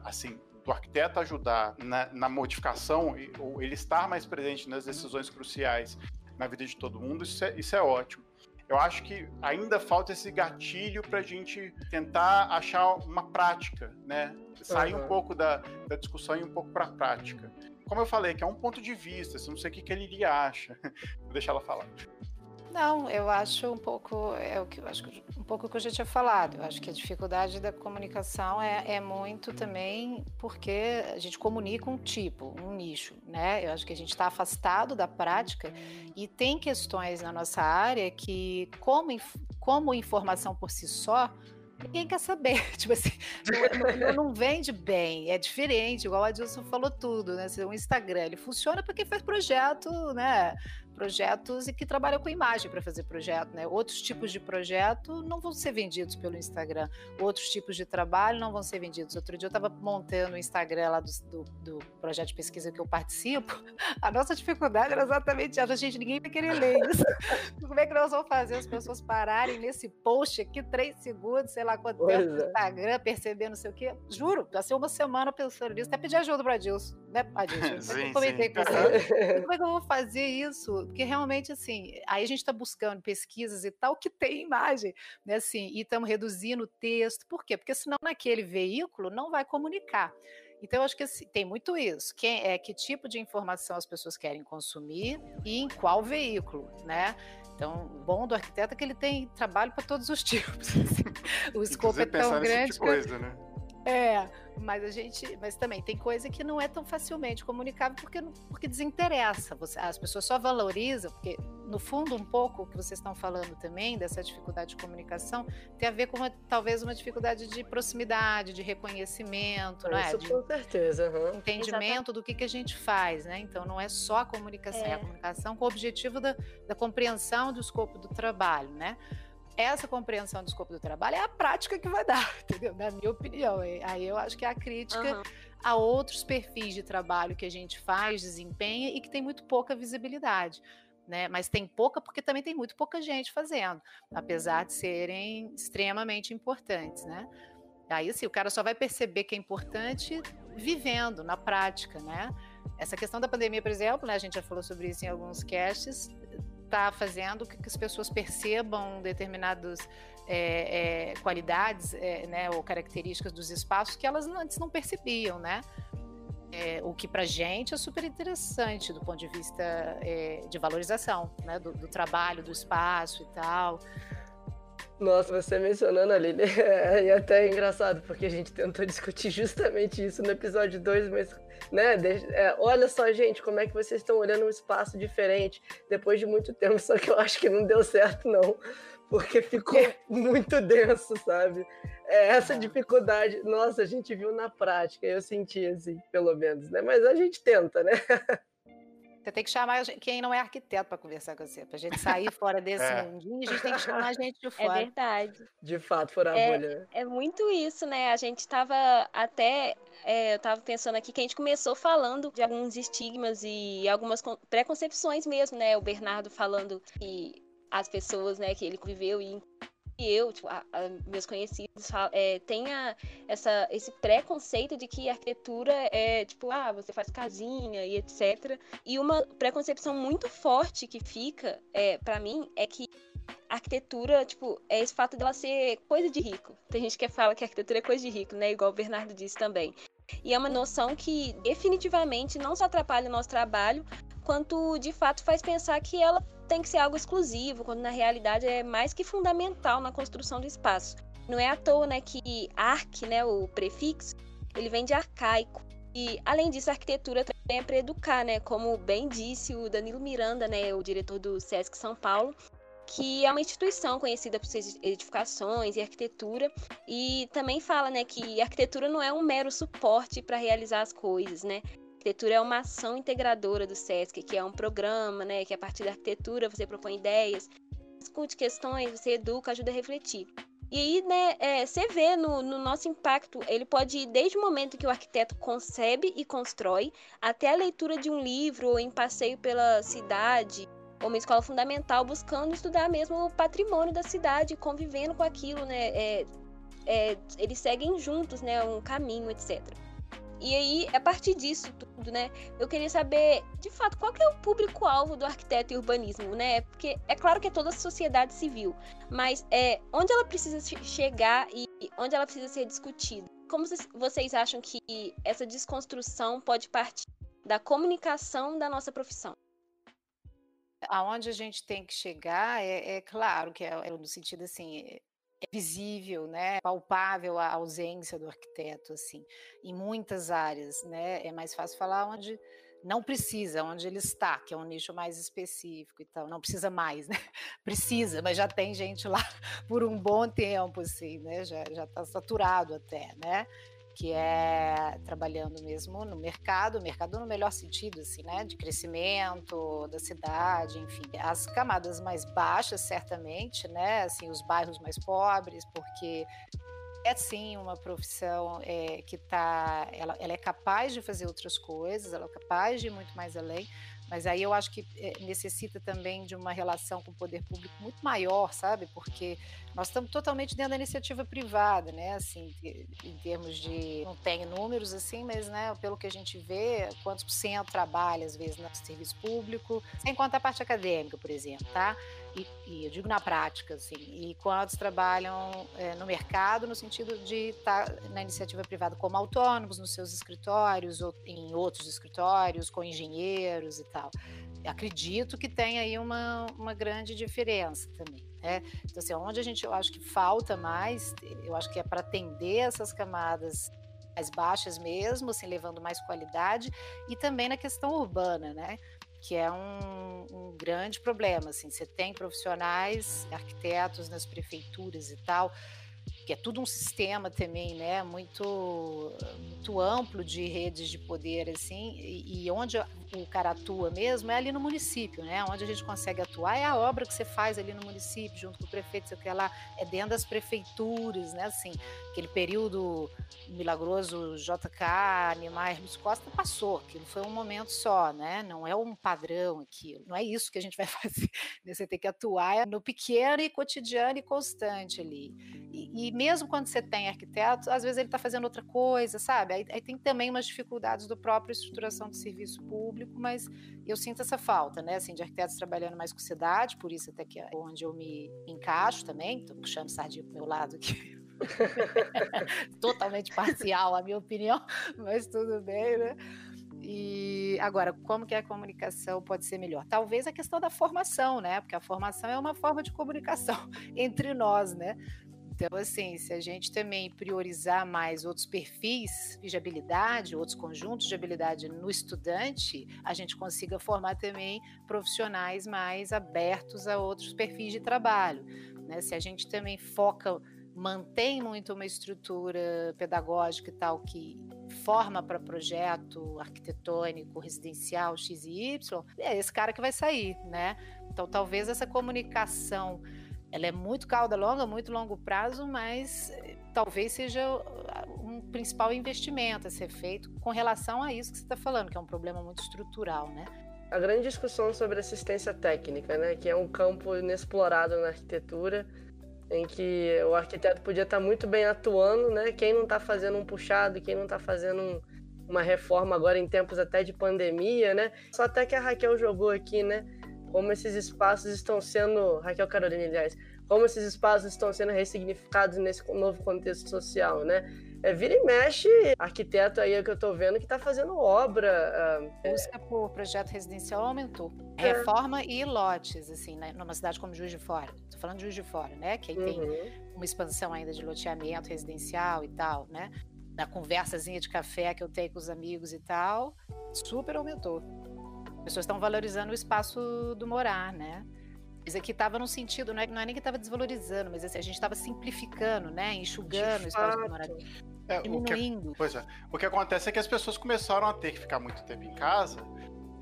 assim, do arquiteto ajudar na, na modificação, ou ele estar mais presente nas decisões cruciais na vida de todo mundo, isso é, isso é ótimo eu acho que ainda falta esse gatilho para a gente tentar achar uma prática, né? Sair uhum. um pouco da, da discussão e um pouco para a prática. Como eu falei, que é um ponto de vista, assim, não sei o que, que ele acha. Vou deixar ela falar. Não, eu acho um pouco, é o que eu acho um pouco o que eu já tinha falado. Eu acho que a dificuldade da comunicação é, é muito também porque a gente comunica um tipo, um nicho, né? Eu acho que a gente está afastado da prática e tem questões na nossa área que, como, como informação por si só, ninguém quer saber. Tipo assim, não, não, vende bem, é diferente, igual a Dilson falou tudo, né? O Instagram, ele funciona para quem faz projeto, né? Projetos e que trabalham com imagem para fazer projeto, né? Outros tipos de projeto não vão ser vendidos pelo Instagram, outros tipos de trabalho não vão ser vendidos. Outro dia eu estava montando o Instagram lá do, do, do, projeto de pesquisa que eu participo, a nossa dificuldade era exatamente essa, gente, ninguém vai querer ler isso. Como é que nós vamos fazer as pessoas pararem nesse post aqui, três segundos, sei lá quanto tempo no é. Instagram, perceber não sei o quê? Juro, passei uma semana pensando nisso, até pedir ajuda para Adilson, né, Adilson? sim, eu comentei sim. com você. Como é que eu vou fazer isso? Porque realmente, assim, aí a gente está buscando pesquisas e tal que tem imagem, né, assim, e estamos reduzindo o texto, por quê? Porque senão naquele veículo não vai comunicar. Então, eu acho que assim, tem muito isso. Quem, é, que tipo de informação as pessoas querem consumir e em qual veículo, né? Então, o bom do arquiteto é que ele tem trabalho para todos os tipos. Assim. O escopo é tão grande. Tipo coisa, né? É, mas a gente, mas também tem coisa que não é tão facilmente comunicável porque, porque desinteressa. Você, as pessoas só valorizam, porque no fundo um pouco o que vocês estão falando também dessa dificuldade de comunicação tem a ver com uma, talvez uma dificuldade de proximidade, de reconhecimento, não é? Isso com certeza. Uhum. Entendimento do que, que a gente faz, né? Então não é só a comunicação, é, é a comunicação com o objetivo da, da compreensão do escopo do trabalho, né? Essa compreensão do escopo do trabalho é a prática que vai dar, entendeu? Na minha opinião. Aí eu acho que é a crítica uhum. a outros perfis de trabalho que a gente faz, desempenha e que tem muito pouca visibilidade. Né? Mas tem pouca porque também tem muito pouca gente fazendo, apesar de serem extremamente importantes, né? Aí assim, o cara só vai perceber que é importante vivendo na prática, né? Essa questão da pandemia, por exemplo, né, a gente já falou sobre isso em alguns casts, está fazendo que, que as pessoas percebam determinadas é, é, qualidades é, né, ou características dos espaços que elas antes não percebiam, né? É, o que para gente é super interessante do ponto de vista é, de valorização né, do, do, trabalho, do espaço e tal. Nossa, você mencionando ali, é, é até engraçado, porque a gente tentou discutir justamente isso no episódio 2, mas, né, é, olha só, gente, como é que vocês estão olhando um espaço diferente depois de muito tempo, só que eu acho que não deu certo, não, porque ficou muito denso, sabe? É, essa dificuldade, nossa, a gente viu na prática, eu senti assim, pelo menos, né, mas a gente tenta, né? Você tem que chamar quem não é arquiteto para conversar com você. Para a gente sair fora desse é. mundinho, a gente tem que chamar a gente de é fora. É verdade. De fato, fora a é, bolha. É muito isso, né? A gente estava até. É, eu estava pensando aqui que a gente começou falando de alguns estigmas e algumas preconcepções mesmo, né? O Bernardo falando que as pessoas, né, que ele viveu e eu, tipo, a, a, meus conhecidos, é, tenha essa, esse preconceito de que arquitetura é tipo, ah, você faz casinha e etc. E uma preconcepção muito forte que fica, é, para mim, é que arquitetura, tipo, é esse fato dela ser coisa de rico. Tem gente que fala que arquitetura é coisa de rico, né? Igual o Bernardo disse também. E é uma noção que definitivamente não só atrapalha o nosso trabalho, quanto de fato faz pensar que ela tem que ser algo exclusivo, quando na realidade é mais que fundamental na construção do espaço. Não é à toa, né, que arc, né, o prefixo, ele vem de arcaico. E além disso, a arquitetura também é para educar, né, como bem disse o Danilo Miranda, né, o diretor do SESC São Paulo, que é uma instituição conhecida por suas edificações e arquitetura, e também fala, né, que a arquitetura não é um mero suporte para realizar as coisas, né? Arquitetura é uma ação integradora do SESC, que é um programa, né, que a partir da arquitetura você propõe ideias, discute questões, você educa, ajuda a refletir. E aí, né, é, você vê no, no, nosso impacto, ele pode ir desde o momento que o arquiteto concebe e constrói, até a leitura de um livro, ou em passeio pela cidade, ou uma escola fundamental, buscando estudar mesmo o patrimônio da cidade, convivendo com aquilo, né? É, é, eles seguem juntos, né, um caminho, etc. E aí, a partir disso tudo, né, eu queria saber, de fato, qual é o público-alvo do arquiteto e urbanismo, né? Porque é claro que é toda a sociedade civil, mas é onde ela precisa chegar e onde ela precisa ser discutida. Como vocês acham que essa desconstrução pode partir da comunicação da nossa profissão? Aonde a gente tem que chegar é, é claro que é, é no sentido assim é visível, né, palpável a ausência do arquiteto, assim, em muitas áreas, né, é mais fácil falar onde não precisa, onde ele está, que é um nicho mais específico e tal, não precisa mais, né, precisa, mas já tem gente lá por um bom tempo, assim, né, já está saturado até, né, que é trabalhando mesmo no mercado, mercado no melhor sentido, assim, né, de crescimento da cidade, enfim, as camadas mais baixas, certamente, né, assim, os bairros mais pobres, porque é sim uma profissão é, que tá, ela, ela é capaz de fazer outras coisas, ela é capaz de ir muito mais além, mas aí eu acho que é, necessita também de uma relação com o poder público muito maior, sabe? Porque nós estamos totalmente dentro da iniciativa privada, né? Assim, em termos de não tem números assim, mas né, pelo que a gente vê, quantos por cento trabalha às vezes no serviço público, sem contar a parte acadêmica, por exemplo, tá? E, e, eu digo na prática, assim, e quantos trabalham é, no mercado no sentido de estar tá na iniciativa privada como autônomos nos seus escritórios ou em outros escritórios, com engenheiros e tal. Acredito que tem aí uma, uma grande diferença também. Né? Então, assim, onde a gente, eu acho que falta mais, eu acho que é para atender essas camadas mais baixas mesmo, assim, levando mais qualidade, e também na questão urbana, né? que é um, um, grande problema. Assim, você tem profissionais, arquitetos nas prefeituras e tal, que é tudo um sistema também, né, muito, muito amplo de redes de poder, assim, e, e onde o cara atua mesmo é ali no município, né? Onde a gente consegue atuar é a obra que você faz ali no município, junto com o prefeito, sei que lá, é dentro das prefeituras, né? Assim, aquele período milagroso JK, Niemeyer, Luiz Costa passou, aquilo foi um momento só, né? Não é um padrão aquilo, não é isso que a gente vai fazer. Né? Você tem que atuar no pequeno e cotidiano e constante ali. E, e mesmo quando você tem arquiteto, às vezes ele está fazendo outra coisa, sabe? Aí, aí tem também umas dificuldades do próprio estruturação do serviço público mas eu sinto essa falta, né? Assim, de arquitetos trabalhando mais com cidade, por isso até que é onde eu me encaixo também. Estou puxando sardinha pro meu lado aqui. Totalmente parcial a minha opinião, mas tudo bem, né? E agora, como que a comunicação pode ser melhor? Talvez a questão da formação, né? Porque a formação é uma forma de comunicação entre nós, né? Então, assim, se a gente também priorizar mais outros perfis de habilidade, outros conjuntos de habilidade no estudante, a gente consiga formar também profissionais mais abertos a outros perfis de trabalho. Né? Se a gente também foca, mantém muito uma estrutura pedagógica e tal que reforma para projeto arquitetônico, residencial X e Y, é esse cara que vai sair, né? Então talvez essa comunicação ela é muito cauda longa, muito longo prazo, mas eh, talvez seja um principal investimento a ser feito com relação a isso que você está falando, que é um problema muito estrutural, né? A grande discussão sobre assistência técnica, né, que é um campo inexplorado na arquitetura, em que o arquiteto podia estar muito bem atuando, né? Quem não está fazendo um puxado, quem não está fazendo um, uma reforma agora em tempos até de pandemia, né? Só até que a Raquel jogou aqui, né? Como esses espaços estão sendo, Raquel Carolina, aliás, como esses espaços estão sendo ressignificados nesse novo contexto social, né? É, vira e mexe, arquiteto aí que eu tô vendo que tá fazendo obra. Uh, Busca por projeto residencial aumentou. É. Reforma e lotes, assim, né, numa cidade como Juiz de Fora. Tô falando de Juiz de Fora, né? Que aí uhum. tem uma expansão ainda de loteamento residencial e tal, né? Na conversazinha de café que eu tenho com os amigos e tal, super aumentou. As pessoas estão valorizando o espaço do morar, né? Isso aqui estava no sentido, não é, não é nem que estava desvalorizando, mas assim, a gente estava simplificando, né? Enxugando o espaço do moradia. É, diminuindo. O que, pois é. O que acontece é que as pessoas começaram a ter que ficar muito tempo em casa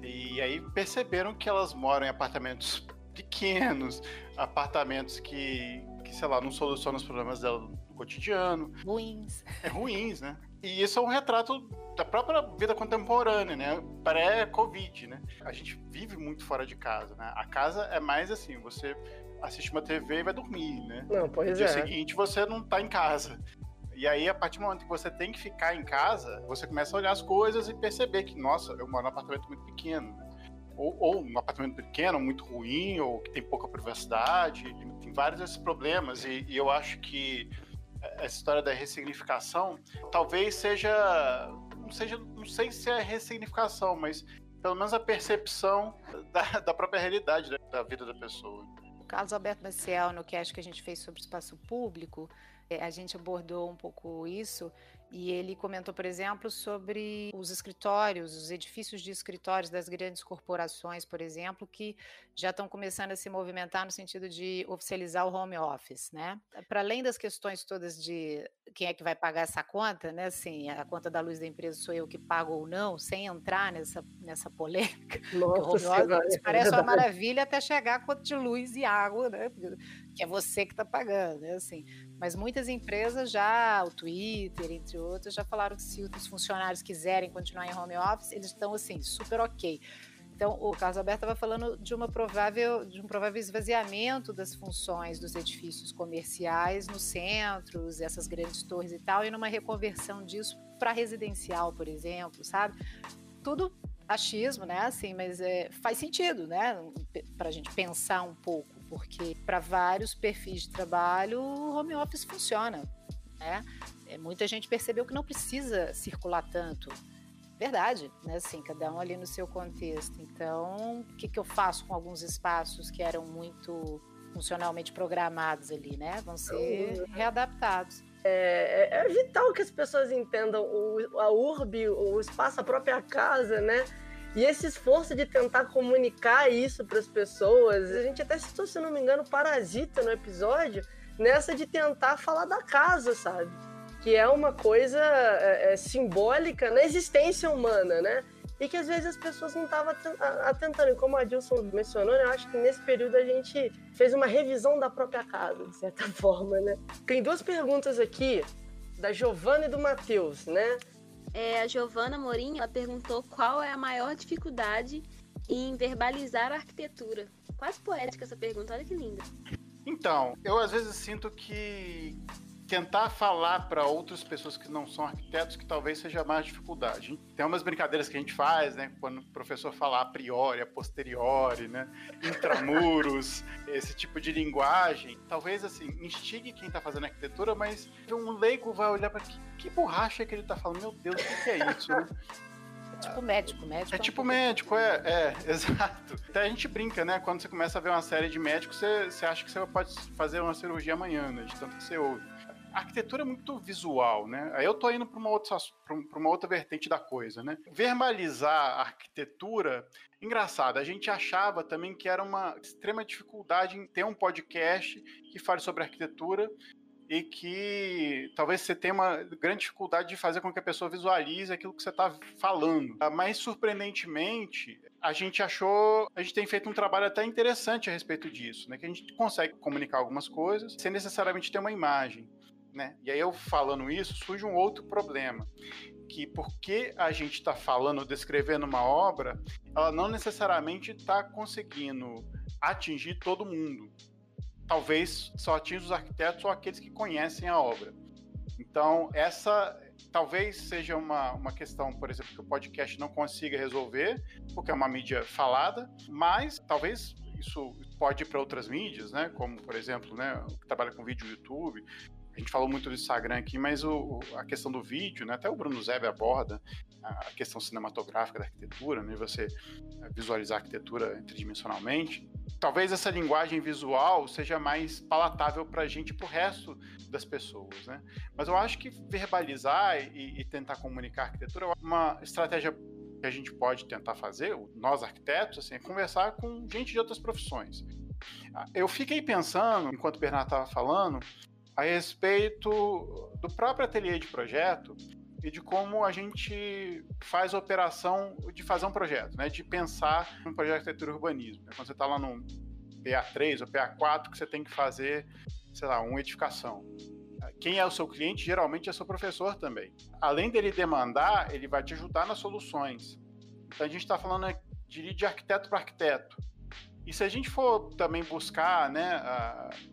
e aí perceberam que elas moram em apartamentos pequenos, apartamentos que, que sei lá, não solucionam os problemas dela no cotidiano. Ruins. É ruins, né? E isso é um retrato da própria vida contemporânea, né? Pré-Covid, né? A gente vive muito fora de casa, né? A casa é mais assim, você assiste uma TV e vai dormir, né? Não, pois no dia é. seguinte você não tá em casa. E aí, a partir do momento que você tem que ficar em casa, você começa a olhar as coisas e perceber que, nossa, eu moro num apartamento muito pequeno. Né? Ou, ou um apartamento pequeno, muito ruim, ou que tem pouca privacidade. Tem vários desses problemas. E, e eu acho que essa história da ressignificação talvez seja. Não, seja, não sei se é ressignificação, mas pelo menos a percepção da, da própria realidade da, da vida da pessoa. O Carlos Alberto Maciel, no cast que a gente fez sobre espaço público, a gente abordou um pouco isso e ele comentou, por exemplo, sobre os escritórios, os edifícios de escritórios das grandes corporações, por exemplo, que já estão começando a se movimentar no sentido de oficializar o home office, né? Para além das questões todas de quem é que vai pagar essa conta, né? Assim, a conta da luz da empresa sou eu que pago ou não, sem entrar nessa, nessa polêmica. Nossa, home office é parece uma maravilha até chegar a conta de luz e água, né? Que é você que está pagando, né? Assim, mas muitas empresas já, o Twitter, entre outros, já falaram que se os funcionários quiserem continuar em home office, eles estão assim, super ok. Então, o Carlos Alberto estava falando de, uma provável, de um provável esvaziamento das funções dos edifícios comerciais nos centros, essas grandes torres e tal, e numa reconversão disso para residencial, por exemplo, sabe? Tudo achismo, né? Assim, mas é, faz sentido, né? Para a gente pensar um pouco, porque para vários perfis de trabalho, o home office funciona, né? É, muita gente percebeu que não precisa circular tanto verdade, né? Assim, cada um ali no seu contexto. Então, o que, que eu faço com alguns espaços que eram muito funcionalmente programados ali, né? Vão ser readaptados. É, é, é vital que as pessoas entendam o, a urbe, o espaço, a própria casa, né? E esse esforço de tentar comunicar isso para as pessoas, a gente até citou, se não me engano, Parasita no episódio, nessa de tentar falar da casa, sabe? que é uma coisa é, é, simbólica na existência humana, né? E que às vezes as pessoas não estavam atentando. E como a Dilson mencionou, né, eu acho que nesse período a gente fez uma revisão da própria casa, de certa forma, né? Tem duas perguntas aqui, da Giovana e do Matheus, né? É, a Giovana Morim, ela perguntou qual é a maior dificuldade em verbalizar a arquitetura. Quase poética essa pergunta, olha que linda. Então, eu às vezes sinto que tentar falar para outras pessoas que não são arquitetos que talvez seja mais dificuldade. Tem umas brincadeiras que a gente faz, né? Quando o professor fala a priori, a posteriori, né? Intramuros, esse tipo de linguagem. Talvez, assim, instigue quem está fazendo arquitetura, mas um leigo vai olhar para que, que borracha que ele está falando. Meu Deus, o que é isso, né? É tipo médico, médico. É, é tipo médico, é, é, exato. Até a gente brinca, né? Quando você começa a ver uma série de médicos, você, você acha que você pode fazer uma cirurgia amanhã, né? De tanto que você ouve a arquitetura é muito visual, né? Aí eu tô indo para uma outra para uma outra vertente da coisa, né? Verbalizar a arquitetura, engraçado, a gente achava também que era uma extrema dificuldade em ter um podcast que fale sobre arquitetura e que talvez você tenha uma grande dificuldade de fazer com que a pessoa visualize aquilo que você está falando. Ah, mas, surpreendentemente, a gente achou, a gente tem feito um trabalho até interessante a respeito disso, né? Que a gente consegue comunicar algumas coisas sem necessariamente ter uma imagem. Né? E aí eu falando isso, surge um outro problema, que porque a gente está falando, descrevendo uma obra, ela não necessariamente está conseguindo atingir todo mundo talvez só atinja os arquitetos ou aqueles que conhecem a obra. Então, essa talvez seja uma, uma questão, por exemplo, que o podcast não consiga resolver, porque é uma mídia falada, mas talvez isso pode ir para outras mídias, né? Como, por exemplo, né, que trabalha com vídeo no YouTube, a gente falou muito do Instagram aqui, mas o, a questão do vídeo, né, até o Bruno Zeb aborda a questão cinematográfica da arquitetura, né, você visualizar a arquitetura tridimensionalmente. Talvez essa linguagem visual seja mais palatável para a gente e para o resto das pessoas, né? Mas eu acho que verbalizar e, e tentar comunicar a arquitetura é uma estratégia que a gente pode tentar fazer, nós arquitetos, assim, é conversar com gente de outras profissões. Eu fiquei pensando, enquanto o Bernardo estava falando, a respeito do próprio ateliê de projeto e de como a gente faz a operação de fazer um projeto, né? De pensar um projeto de arquitetura e urbanismo. Quando você está lá no PA3 ou PA4 que você tem que fazer, sei lá, uma edificação. Quem é o seu cliente geralmente é seu professor também. Além dele demandar, ele vai te ajudar nas soluções. Então a gente está falando de, de arquiteto para arquiteto. E se a gente for também buscar né,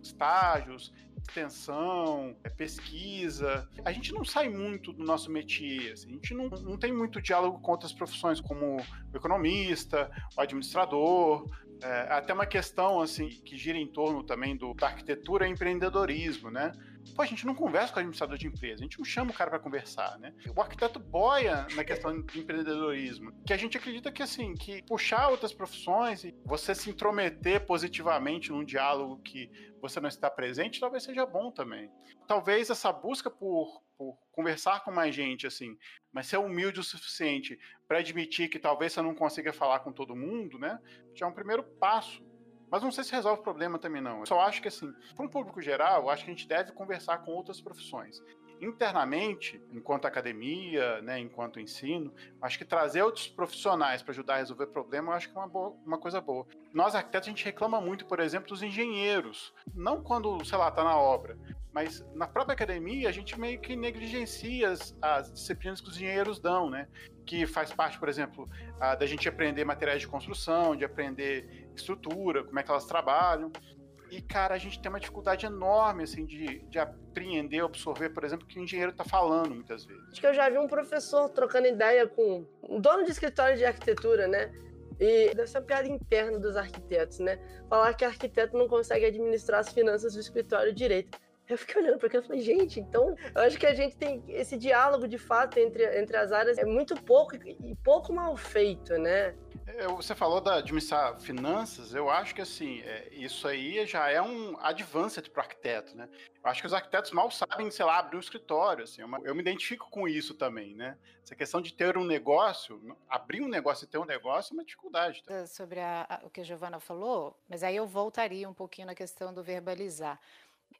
estágios extensão, é pesquisa. A gente não sai muito do nosso métier, assim, a gente não, não tem muito diálogo com outras profissões, como o economista, o administrador, é, até uma questão assim que gira em torno também do, da arquitetura e empreendedorismo, né? Pô, a gente não conversa com o administrador de empresa, a gente não chama o cara para conversar, né? O arquiteto boia na questão de empreendedorismo, que a gente acredita que, assim, que puxar outras profissões e você se intrometer positivamente num diálogo que você não está presente, talvez seja bom também. Talvez essa busca por, por conversar com mais gente, assim, mas ser humilde o suficiente para admitir que talvez você não consiga falar com todo mundo, né? Já é um primeiro passo mas não sei se resolve o problema também, não. Eu só acho que, assim, para um público geral, acho que a gente deve conversar com outras profissões. Internamente, enquanto academia, né, enquanto ensino, acho que trazer outros profissionais para ajudar a resolver problema, eu acho que é uma, boa, uma coisa boa. Nós, arquitetos, a gente reclama muito, por exemplo, dos engenheiros. Não quando, sei lá, está na obra, mas na própria academia a gente meio que negligencia as, as disciplinas que os engenheiros dão, né? Que faz parte, por exemplo, da gente aprender materiais de construção, de aprender estrutura, como é que elas trabalham. E, cara, a gente tem uma dificuldade enorme, assim, de, de apreender, absorver, por exemplo, o que o engenheiro está falando, muitas vezes. Acho que eu já vi um professor trocando ideia com um dono de escritório de arquitetura, né? E deve ser uma piada interna dos arquitetos, né? Falar que arquiteto não consegue administrar as finanças do escritório direito. Eu fiquei olhando para aquilo e falei, gente, então eu acho que a gente tem esse diálogo de fato entre, entre as áreas é muito pouco e pouco mal feito, né? É, você falou da administrar finanças, eu acho que assim, é, isso aí já é um advanced para o arquiteto, né? Eu acho que os arquitetos mal sabem, sei lá, abrir um escritório, assim, eu, eu me identifico com isso também, né? Essa questão de ter um negócio, abrir um negócio e ter um negócio é uma dificuldade. Tá? Sobre a, a, o que a Giovana falou, mas aí eu voltaria um pouquinho na questão do verbalizar.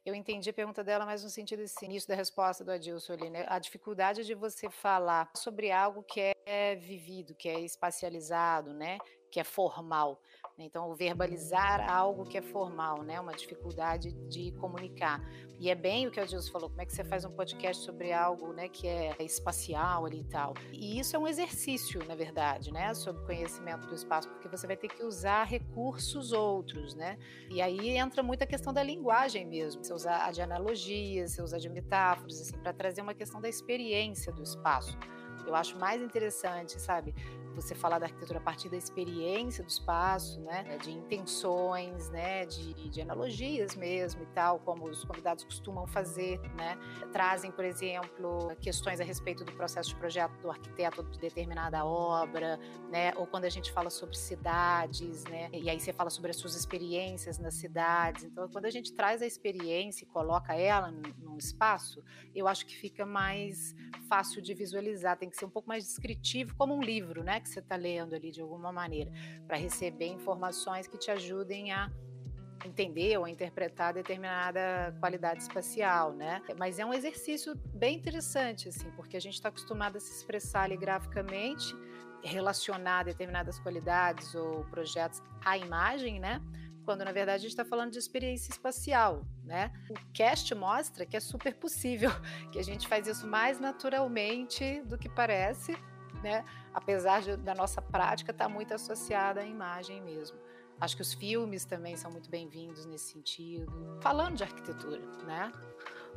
Eu entendi a pergunta dela, mas no sentido assim, início da resposta do Adilson ali, né? A dificuldade de você falar sobre algo que é vivido, que é espacializado, né? Que é formal. Então, o verbalizar algo que é formal, né? Uma dificuldade de comunicar. E é bem o que o Adilson falou, como é que você faz um podcast sobre algo, né, que é espacial ali e tal. E isso é um exercício, na verdade, né, sobre conhecimento do espaço, porque você vai ter que usar recursos outros, né? E aí entra muito a questão da linguagem mesmo. Você usar de analogias, você usar de metáforas, assim, para trazer uma questão da experiência do espaço. Eu acho mais interessante, sabe, você falar da arquitetura a partir da experiência do espaço, né, de intenções, né, de, de analogias mesmo e tal, como os convidados costumam fazer, né, trazem, por exemplo, questões a respeito do processo de projeto do arquiteto de determinada obra, né, ou quando a gente fala sobre cidades, né, e aí você fala sobre as suas experiências nas cidades. Então, quando a gente traz a experiência e coloca ela num espaço, eu acho que fica mais fácil de visualizar. Tem que ser um pouco mais descritivo, como um livro, né? Que você está lendo ali de alguma maneira, para receber informações que te ajudem a entender ou interpretar determinada qualidade espacial, né? Mas é um exercício bem interessante, assim, porque a gente está acostumado a se expressar ali graficamente, relacionar determinadas qualidades ou projetos à imagem, né? Quando na verdade a gente está falando de experiência espacial, né? O cast mostra que é super possível, que a gente faz isso mais naturalmente do que parece, né? Apesar de, da nossa prática estar tá muito associada à imagem mesmo. Acho que os filmes também são muito bem-vindos nesse sentido. Falando de arquitetura, né?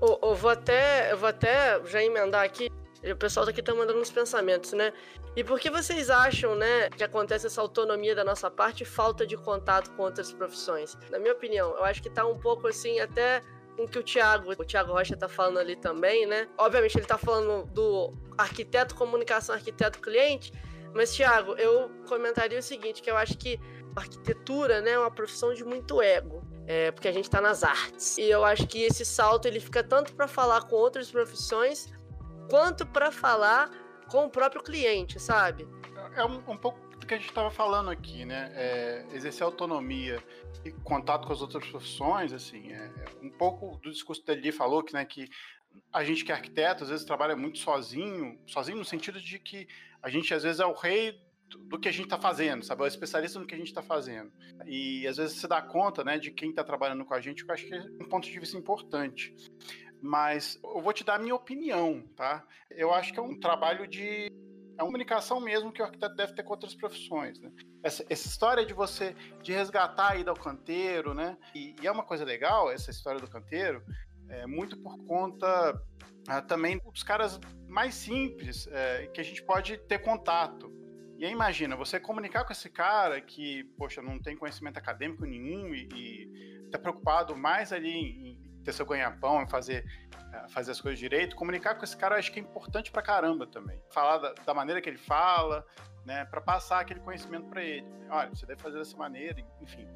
Eu, eu, vou até, eu vou até já emendar aqui. O pessoal aqui tá mandando uns pensamentos, né? E por que vocês acham, né, que acontece essa autonomia da nossa parte e falta de contato com outras profissões? Na minha opinião, eu acho que tá um pouco assim, até com o que o Thiago, o Thiago Rocha tá falando ali também, né? Obviamente ele tá falando do arquiteto comunicação, arquiteto cliente, mas Thiago, eu comentaria o seguinte, que eu acho que arquitetura, né, é uma profissão de muito ego. É, porque a gente está nas artes. E eu acho que esse salto ele fica tanto para falar com outras profissões, quanto para falar com o próprio cliente, sabe? É um, um pouco que a gente estava falando aqui, né? É, exercer autonomia e contato com as outras profissões, assim, é, é um pouco do discurso dele falou que, né, que a gente que é arquiteto às vezes trabalha muito sozinho, sozinho no sentido de que a gente às vezes é o rei do que a gente está fazendo, sabe? É o especialista no que a gente está fazendo. E às vezes você dá conta, né, de quem está trabalhando com a gente, que eu acho que é um ponto de vista importante. Mas eu vou te dar a minha opinião, tá? Eu acho que é um trabalho de é uma comunicação mesmo que o arquiteto deve ter com outras profissões, né? Essa, essa história de você de resgatar a ida ao canteiro, né? E, e, é uma coisa legal essa história do canteiro, é muito por conta ah, também dos caras mais simples é, que a gente pode ter contato. E aí imagina, você comunicar com esse cara que, poxa, não tem conhecimento acadêmico nenhum e, está preocupado mais ali em, ter seu ganha-pão, fazer, uh, fazer as coisas direito, comunicar com esse cara acho que é importante pra caramba também. Falar da, da maneira que ele fala, né, para passar aquele conhecimento para ele. Olha, você deve fazer dessa maneira, enfim.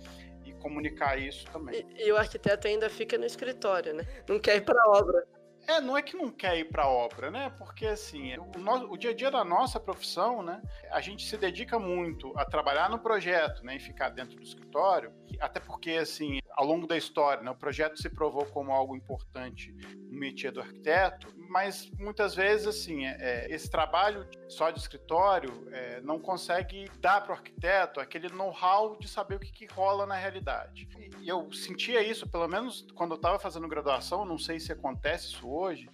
E comunicar isso também. E, e o arquiteto ainda fica no escritório, né? Não quer ir para obra. É, não é que não quer ir para obra, né? Porque assim, o, no, o, dia a dia da nossa profissão, né? A gente se dedica muito a trabalhar no projeto, né? E ficar dentro do escritório. Até porque assim, ao longo da história, né, o projeto se provou como algo importante no métier do arquiteto, mas muitas vezes assim, é, é esse trabalho só de escritório é, não consegue dar para o arquiteto aquele know-how de saber o que, que, rola na realidade. E eu sentia isso, pelo menos quando eu estava fazendo graduação, não sei se acontece isso hoje,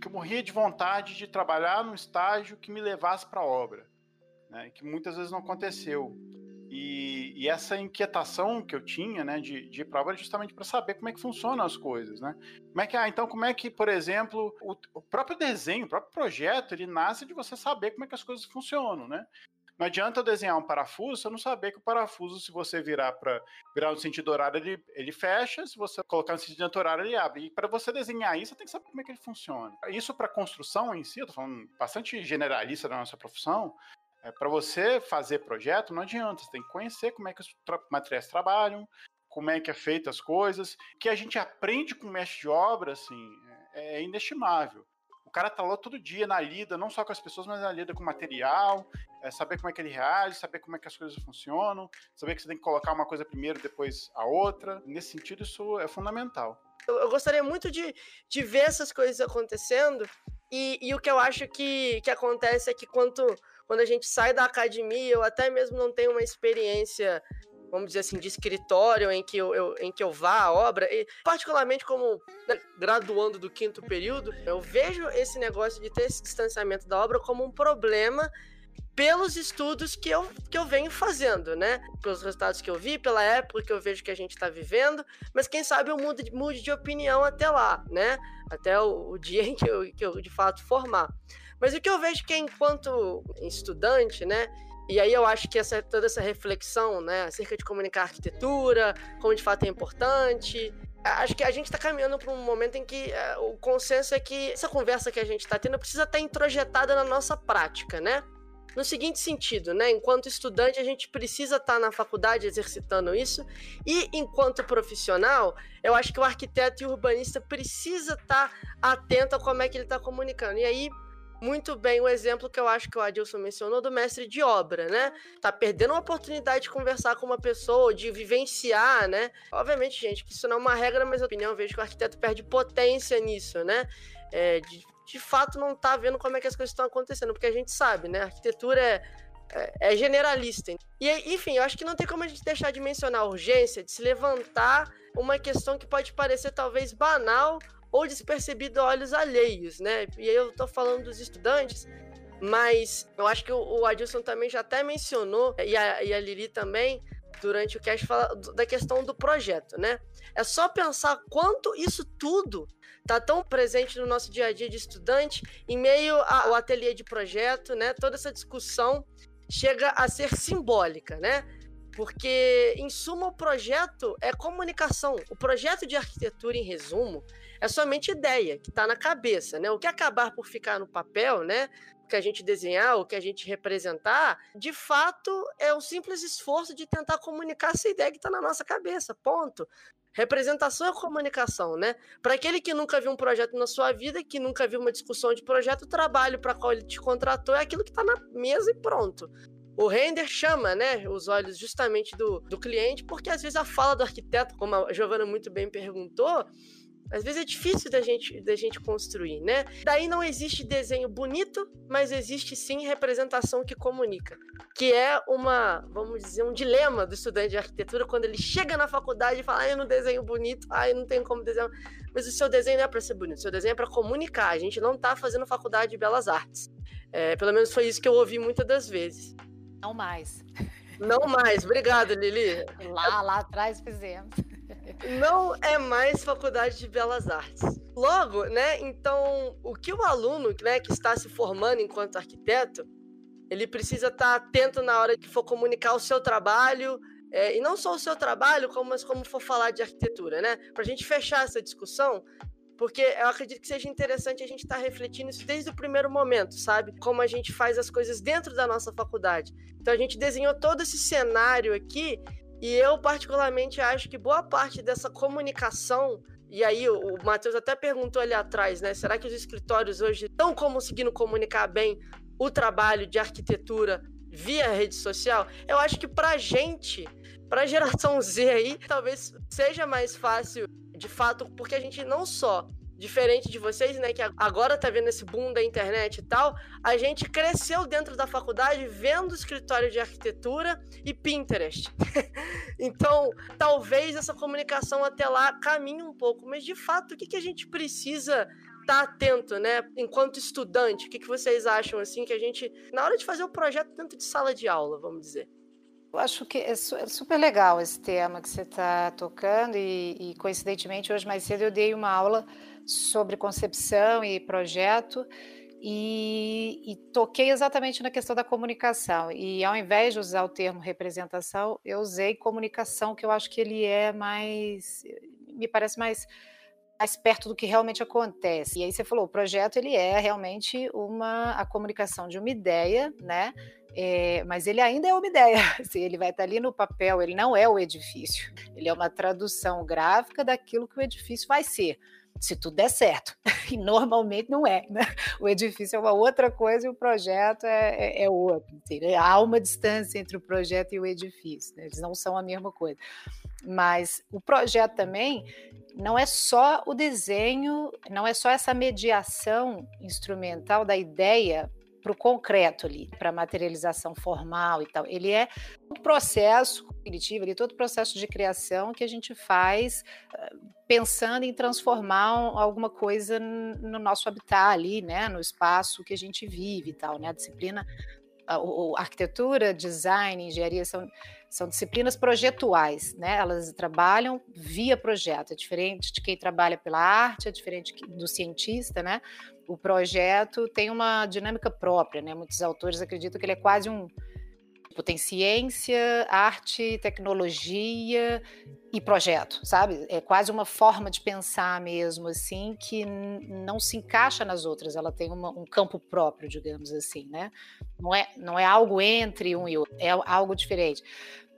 que eu morria de vontade de trabalhar num estágio que me levasse para a obra, né, que muitas vezes não aconteceu. E, e, essa inquietação que eu tinha, né, de, de ir para a obra é justamente para saber como é que funcionam as coisas, né? Como é que, ah, então como é que, por exemplo, o, o, próprio desenho, o próprio projeto, ele nasce de você saber como é que as coisas funcionam, né? Não adianta eu desenhar um parafuso se eu não saber que o parafuso, se você virar para virar no sentido horário, ele, ele fecha, se você colocar no sentido horário, ele abre. E para você desenhar isso, você tem que saber como é que ele funciona. Isso para construção em si, eu falando bastante generalista da nossa profissão, é, para você fazer projeto, não adianta, você tem que conhecer como é que os tra materiais trabalham, como é que é feita as coisas, que a gente aprende com o mestre de obra, assim, é, é inestimável. O cara tá lá todo dia na lida, não só com as pessoas, mas na lida com o material, é, saber como é que ele reage, saber como é que as coisas funcionam, saber que você tem que colocar uma coisa primeiro, depois a outra. Nesse sentido, isso é fundamental. Eu, eu gostaria muito de, de ver essas coisas acontecendo, e, e o que eu acho que, que acontece é que quanto quando a gente sai da academia, ou até mesmo não tem uma experiência, vamos dizer assim, de escritório em que eu, eu em que eu vá à obra, e particularmente como né, graduando do quinto período, eu vejo esse negócio de ter esse distanciamento da obra como um problema pelos estudos que eu, que eu venho fazendo, né? Pelos resultados que eu vi, pela época que eu vejo que a gente está vivendo, mas quem sabe eu mude, mude de opinião até lá, né? Até o, o dia em que eu, que eu de fato formar. Mas o que eu vejo que enquanto estudante, né? E aí eu acho que essa, toda essa reflexão, né, acerca de comunicar arquitetura, como de fato é importante, acho que a gente está caminhando para um momento em que uh, o consenso é que essa conversa que a gente está tendo precisa estar tá introjetada na nossa prática, né? No seguinte sentido, né? Enquanto estudante, a gente precisa estar tá na faculdade exercitando isso, e enquanto profissional, eu acho que o arquiteto e o urbanista precisa estar tá atento a como é que ele está comunicando. E aí, muito bem o exemplo que eu acho que o Adilson mencionou do mestre de obra, né? Tá perdendo uma oportunidade de conversar com uma pessoa, de vivenciar, né? Obviamente, gente, que isso não é uma regra, mas a opinião eu vejo que o arquiteto perde potência nisso, né? É, de, de fato não tá vendo como é que as coisas estão acontecendo, porque a gente sabe, né? A arquitetura é, é, é generalista. E, enfim, eu acho que não tem como a gente deixar de mencionar a urgência de se levantar uma questão que pode parecer talvez banal ou despercebido a olhos alheios, né? E aí eu tô falando dos estudantes, mas eu acho que o, Adilson também já até mencionou, e a, e a Lili também, durante o cast, fala da questão do projeto, né? É só pensar quanto isso tudo tá tão presente no nosso dia a dia de estudante, em meio ao ateliê de projeto, né? Toda essa discussão chega a ser simbólica, né? Porque, em suma, o projeto é comunicação. O projeto de arquitetura, em resumo, é somente ideia que está na cabeça, né? O que acabar por ficar no papel, né? O que a gente desenhar, o que a gente representar, de fato é o simples esforço de tentar comunicar essa ideia que está na nossa cabeça. Ponto. Representação é comunicação, né? Para aquele que nunca viu um projeto na sua vida, que nunca viu uma discussão de projeto, o trabalho para qual ele te contratou é aquilo que está na mesa e pronto o render chama né, os olhos justamente do, do cliente, porque às vezes a fala do arquiteto, como a Giovana muito bem perguntou, às vezes é difícil da gente, da gente construir, né? Daí não existe desenho bonito, mas existe sim representação que comunica. Que é uma, vamos dizer, um dilema do estudante de arquitetura quando ele chega na faculdade e fala: ah, eu não desenho bonito, ah, eu não tenho como desenhar. Mas o seu desenho não é para ser bonito, o seu desenho é para comunicar. A gente não está fazendo faculdade de belas artes. É, pelo menos foi isso que eu ouvi muitas das vezes. Não mais. Não mais, obrigado, Lili. Lá, lá atrás fizemos. Não é mais faculdade de belas artes. Logo, né? Então, o que o aluno, né, que está se formando enquanto arquiteto, ele precisa estar atento na hora que for comunicar o seu trabalho, é, e não só o seu trabalho, como, mas como for falar de arquitetura, né? Para a gente fechar essa discussão, porque eu acredito que seja interessante a gente estar tá refletindo isso desde o primeiro momento, sabe? Como a gente faz as coisas dentro da nossa faculdade. Então a gente desenhou todo esse cenário aqui e eu particularmente acho que boa parte dessa comunicação e aí o, Matheus até perguntou ali atrás, né? Será que os escritórios hoje estão conseguindo comunicar bem o trabalho de arquitetura via rede social? Eu acho que pra gente, pra geração Z aí, talvez seja mais fácil de fato, porque a gente não só diferente de vocês, né, que agora tá vendo esse boom da internet e tal, a gente cresceu dentro da faculdade vendo escritório de arquitetura e Pinterest. então, talvez essa comunicação até lá caminhe um pouco, mas de fato, o que, que a gente precisa estar tá atento, né, enquanto estudante? O que, que vocês acham, assim, que a gente, na hora de fazer o projeto dentro de sala de aula, vamos dizer? Eu acho que é, é super legal esse tema que você está tocando e, e, coincidentemente, hoje mais cedo eu dei uma aula sobre concepção e projeto e, e, toquei exatamente na questão da comunicação. E ao invés de usar o termo representação, eu usei comunicação, que eu acho que ele é mais, me parece mais mais perto do que realmente acontece. E aí você falou, o projeto ele é realmente uma a comunicação de uma ideia, né? É, mas ele ainda é uma ideia. Assim, ele vai estar ali no papel, ele não é o edifício. Ele é uma tradução gráfica daquilo que o edifício vai ser, se tudo der certo. E normalmente não é. Né? O edifício é uma outra coisa e o projeto é, é, é outro. Né? Há uma distância entre o projeto e o edifício. Né? Eles não são a mesma coisa. Mas o projeto também não é só o desenho, não é só essa mediação instrumental da ideia para o concreto ali, para a materialização formal e tal. Ele é um processo cognitivo, ele é todo processo de criação que a gente faz uh, pensando em transformar alguma coisa no nosso habitat ali, né, no espaço que a gente vive e tal, né? A disciplina, a arquitetura, design, engenharia são são disciplinas projetuais, né? Elas trabalham via projeto, é diferente de quem trabalha pela arte, é diferente do cientista, né? o projeto tem uma dinâmica própria, né? Muitos autores acreditam que ele é quase um tipo, tem ciência, arte, tecnologia e projeto, sabe? É quase uma forma de pensar mesmo, assim, que não se encaixa nas outras. Ela tem uma, um campo próprio, digamos assim, né? Não é, não é algo entre um e outro, é algo diferente.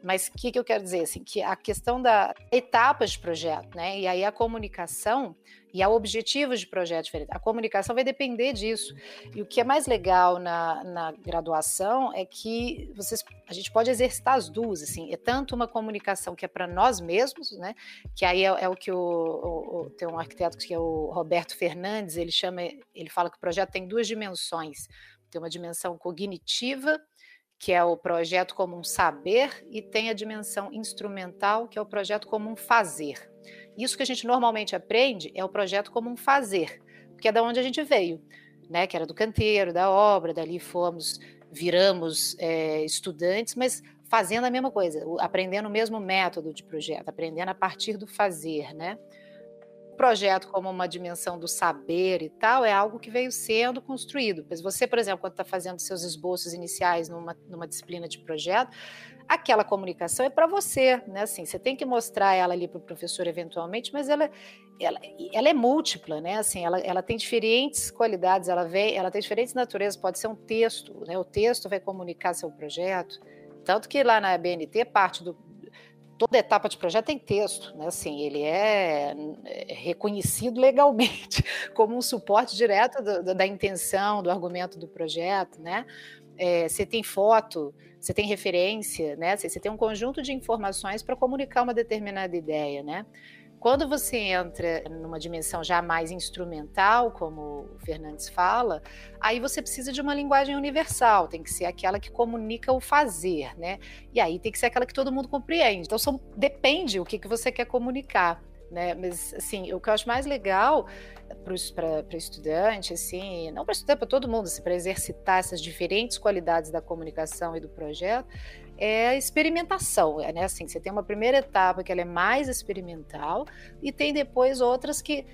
Mas o que, que eu quero dizer? Assim, que a questão da etapas de projeto, né? E aí a comunicação e há objetivos de projeto diferente. A comunicação vai depender disso. E o que é mais legal na, na graduação é que vocês, a gente pode exercitar as duas. Assim, é tanto uma comunicação que é para nós mesmos, né? Que aí é, é o que o, o, o, tem um arquiteto que é o Roberto Fernandes. Ele chama, ele fala que o projeto tem duas dimensões. Tem uma dimensão cognitiva que é o projeto como um saber, e tem a dimensão instrumental, que é o projeto como um fazer. Isso que a gente normalmente aprende é o projeto como um fazer, que é da onde a gente veio, né? Que era do canteiro, da obra, dali fomos, viramos é, estudantes, mas fazendo a mesma coisa, aprendendo o mesmo método de projeto, aprendendo a partir do fazer, né? Projeto como uma dimensão do saber e tal é algo que veio sendo construído. Mas você, por exemplo, quando está fazendo seus esboços iniciais numa, numa disciplina de projeto, aquela comunicação é para você, né? Assim, você tem que mostrar ela ali para o professor eventualmente, mas ela, ela, ela é múltipla, né? Assim, ela, ela tem diferentes qualidades, ela vem, ela tem diferentes naturezas. Pode ser um texto, né? O texto vai comunicar seu projeto, tanto que lá na BNT parte do toda etapa de projeto tem texto, né? Assim, ele é, é reconhecido legalmente como um suporte direto do, da intenção, do argumento do projeto, né? É, você tem foto, você tem referência, né? Você tem um conjunto de informações para comunicar uma determinada ideia, né? Quando você entra numa dimensão já mais instrumental, como o Fernandes fala, aí você precisa de uma linguagem universal, tem que ser aquela que comunica o fazer, né? E aí tem que ser aquela que todo mundo compreende. Então depende o que, que você quer comunicar. Né? Mas assim, o que eu acho mais legal para estudante, assim, não para estudar para todo mundo, assim, para exercitar essas diferentes qualidades da comunicação e do projeto, é a experimentação, é, né? Assim, você tem uma primeira etapa que ela é mais experimental e tem depois outras que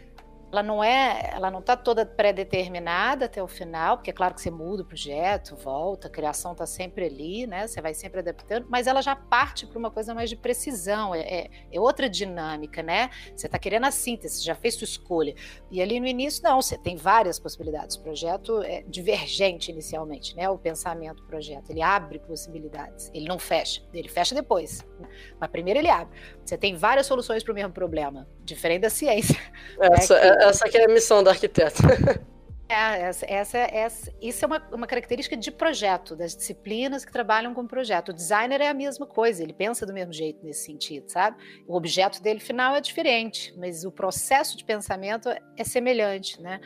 ela não é, ela não está toda pré-determinada até o final, porque é claro que você muda o projeto, volta, a criação está sempre ali, né? Você vai sempre adaptando, mas ela já parte para uma coisa mais de precisão, é, é, é outra dinâmica, né? Você está querendo a síntese, já fez sua escolha. E ali no início, não, você tem várias possibilidades. O projeto é divergente inicialmente, né? O pensamento do projeto, ele abre possibilidades, ele não fecha, ele fecha depois, mas primeiro ele abre. Você tem várias soluções para o mesmo problema, diferente da ciência. Essa, né? Essa que é a missão do arquiteto. É, essa, essa, essa, isso é uma, uma característica de projeto, das disciplinas que trabalham com projeto. O designer é a mesma coisa, ele pensa do mesmo jeito nesse sentido, sabe? O objeto dele final é diferente, mas o processo de pensamento é semelhante, né?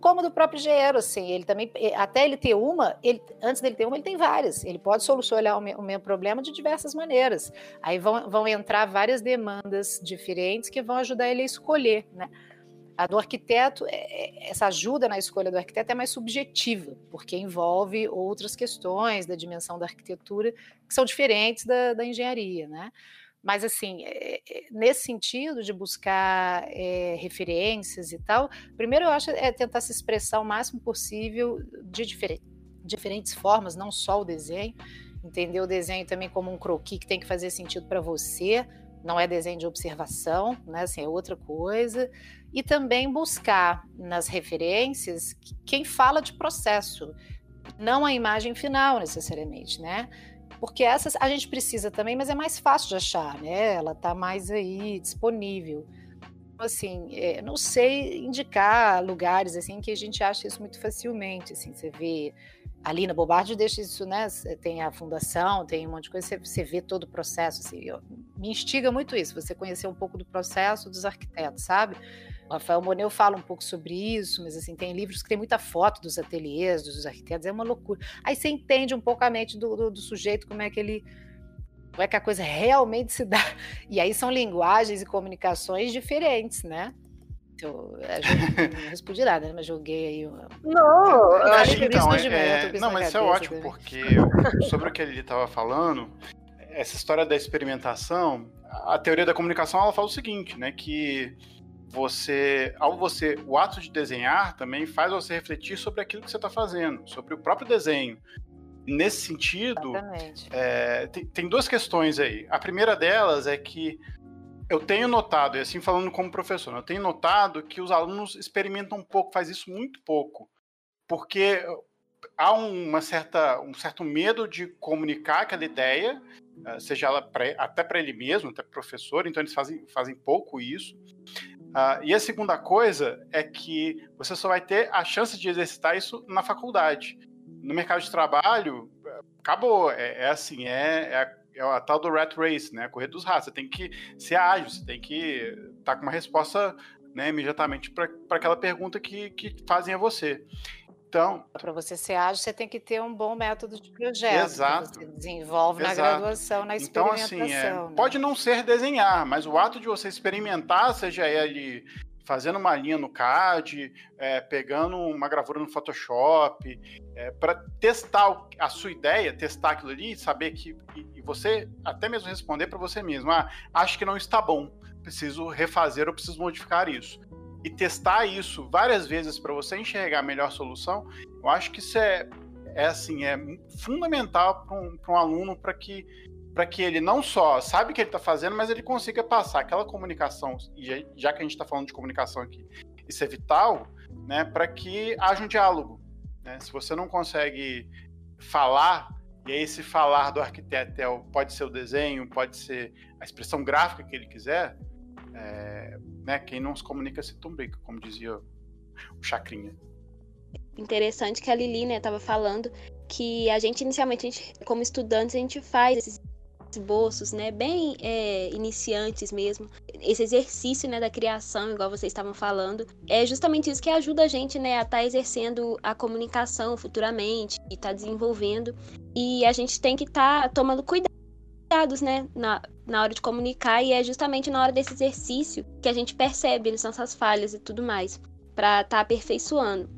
Como do próprio engenheiro, assim, ele também, até ele ter uma, ele, antes dele ter uma, ele tem várias. Ele pode solucionar o, o mesmo problema de diversas maneiras. Aí vão, vão entrar várias demandas diferentes que vão ajudar ele a escolher, né? A do arquiteto, é, é, essa ajuda na escolha do arquiteto é mais subjetiva, porque envolve outras questões da dimensão da arquitetura que são diferentes da, da engenharia, né? Mas, assim, é, nesse sentido de buscar é, referências e tal, primeiro eu acho é tentar se expressar o máximo possível de diferente, diferentes formas, não só o desenho, entender o desenho também como um croquis que tem que fazer sentido para você, não é desenho de observação, né? Assim, é outra coisa. E também buscar nas referências quem fala de processo, não a imagem final necessariamente, né? Porque essas a gente precisa também, mas é mais fácil de achar, né? Ela está mais aí disponível. Assim, é, não sei indicar lugares assim que a gente acha isso muito facilmente. Assim, você vê ali na Bobardi deixa isso, né? Tem a fundação, tem um monte de coisa, você, você vê todo o processo. Assim, eu, me instiga muito isso, você conhecer um pouco do processo dos arquitetos, sabe? O Rafael Moneu fala um pouco sobre isso, mas assim, tem livros que tem muita foto dos ateliês, dos arquitetos, é uma loucura. Aí você entende um pouco a mente do, do, do sujeito, como é que ele como é que a coisa realmente se dá. E aí são linguagens e comunicações diferentes, né? Eu, não respondi nada, né? mas joguei aí. Uma... Não, eu acho que então, é, não, mas isso é ótimo, porque sobre o que ele estava falando, essa história da experimentação, a teoria da comunicação ela fala o seguinte, né? Que você, ao você, o ato de desenhar também faz você refletir sobre aquilo que você está fazendo, sobre o próprio desenho. Nesse sentido, é, tem, tem duas questões aí. A primeira delas é que eu tenho notado, e assim falando como professor, eu tenho notado que os alunos experimentam um pouco, faz isso muito pouco, porque há uma certa, um certo medo de comunicar aquela ideia uh, seja ela pra, até para ele mesmo, até professor, então eles fazem, fazem pouco isso. Uh, e a segunda coisa é que você só vai ter a chance de exercitar isso na faculdade. No mercado de trabalho, acabou. É, é assim, é, é, é a tal do rat race, né? Correr dos ratos. Você tem que ser ágil, você tem que estar tá com uma resposta né, imediatamente para aquela pergunta que, que fazem a você. Então, para você ser ágil, você tem que ter um bom método de projeto. Exato. Que você desenvolve exato. na graduação, na experimentação. Então, assim, é, né? pode não ser desenhar, mas o ato de você experimentar, seja ele fazendo uma linha no CAD, é, pegando uma gravura no Photoshop, é, para testar a sua ideia, testar aquilo ali, saber que e, você até mesmo responder para você mesmo, ah, acho que não está bom, preciso refazer ou preciso modificar isso. E testar isso várias vezes para você enxergar a melhor solução, eu acho que isso é, é assim, é fundamental para um, um aluno para que para que ele não só sabe o que ele está fazendo, mas ele consiga passar aquela comunicação, e já, que a gente está falando de comunicação aqui, isso é vital, né, para que haja um diálogo. Né? Se você não consegue falar, e aí esse falar do arquiteto é, pode ser o desenho, pode ser a expressão gráfica que ele quiser, é, né, quem não se comunica se tumbrica, como dizia o Chacrinha. Interessante que a Lili, né, tava falando que a gente, inicialmente, a gente, como estudantes, a gente faz esses esboços, né, bem é, iniciantes mesmo. Esse exercício, né, da criação, igual vocês estavam falando, é justamente isso que ajuda a gente, né, a estar tá exercendo a comunicação futuramente e estar tá desenvolvendo. E a gente tem que estar tá tomando cuidado cuidados, né, na, na hora de comunicar, e é justamente na hora desse exercício que a gente percebe as nossas falhas e tudo mais, para estar tá aperfeiçoando.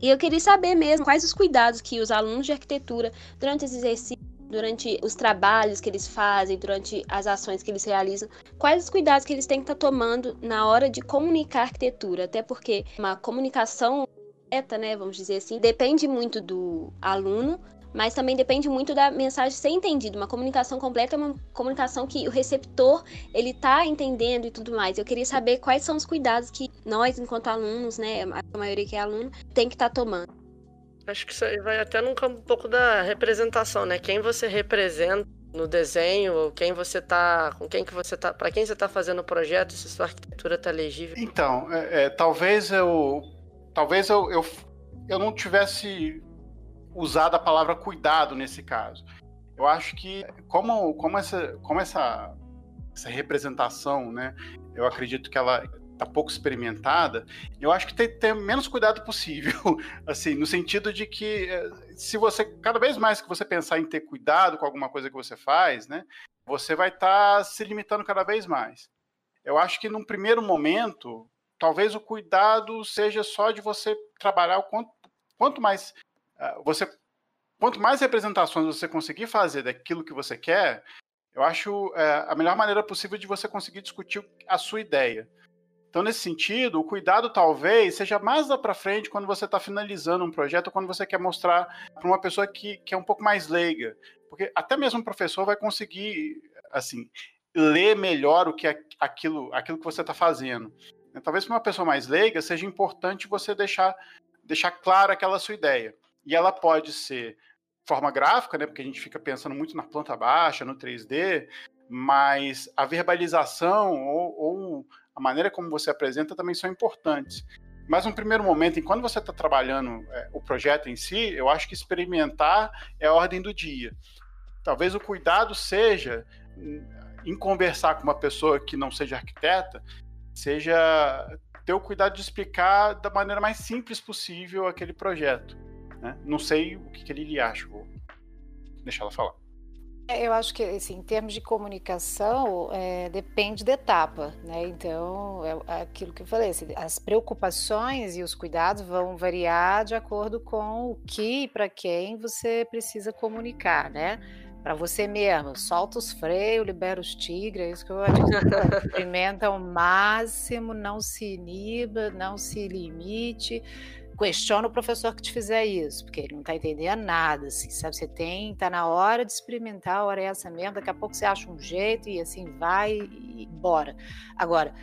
E eu queria saber mesmo quais os cuidados que os alunos de arquitetura, durante esse exercício, durante os trabalhos que eles fazem, durante as ações que eles realizam, quais os cuidados que eles têm que estar tá tomando na hora de comunicar arquitetura, até porque uma comunicação correta, né, vamos dizer assim, depende muito do aluno, mas também depende muito da mensagem ser entendida. Uma comunicação completa é uma comunicação que o receptor ele tá entendendo e tudo mais. Eu queria saber quais são os cuidados que nós, enquanto alunos, né, a maioria que é aluno, tem que estar tá tomando. Acho que isso aí vai até num campo um pouco da representação, né? Quem você representa no desenho, ou quem você tá, com quem que você tá, para quem você tá fazendo o projeto, se sua arquitetura tá legível. Então, é, é, talvez eu, talvez eu, eu, eu não tivesse usado a palavra cuidado nesse caso. Eu acho que como, como, essa, como essa, essa representação, né, eu acredito que ela está pouco experimentada, eu acho que tem que ter menos cuidado possível, assim, no sentido de que eh, se você, cada vez mais que você pensar em ter cuidado com alguma coisa que você faz, né, você vai estar tá se limitando cada vez mais. Eu acho que num primeiro momento, talvez o cuidado seja só de você trabalhar o quanto, quanto mais ah, você quanto mais representações você conseguir fazer daquilo que você quer, eu acho é, a melhor maneira possível de você conseguir discutir a sua ideia. Então, nesse sentido, o cuidado talvez seja mais lá para frente quando você está finalizando um projeto, quando você quer mostrar para uma pessoa que, que é um pouco mais leiga. Porque até mesmo o professor vai conseguir, assim, ler melhor o que é aquilo, aquilo que você está fazendo. Talvez para uma pessoa mais leiga seja importante você deixar, deixar clara aquela sua ideia. E ela pode ser forma gráfica, né? Porque a gente fica pensando muito na planta baixa, no 3D, mas a verbalização ou, ou a maneira como você apresenta também são importantes. Mas no primeiro momento, enquanto você está trabalhando é, o projeto em si, eu acho que experimentar é a ordem do dia. Talvez o cuidado seja em conversar com uma pessoa que não seja arquiteta, seja ter o cuidado de explicar da maneira mais simples possível aquele projeto. Né? Não sei o que, que ele acha, vou deixar ela falar. Eu acho que, assim, em termos de comunicação, é, depende da etapa, né? Então, é aquilo que eu falei, assim, as preocupações e os cuidados vão variar de acordo com o que e para quem você precisa comunicar, né? Para você mesmo, solta os freios, libera os tigres, é isso que eu acho. Experimenta ao máximo, não se iniba, não se limite questiona o professor que te fizer isso, porque ele não está entendendo nada, assim, sabe? Você tem, tá na hora de experimentar, a hora é essa mesmo, daqui a pouco você acha um jeito e assim vai e bora. Agora,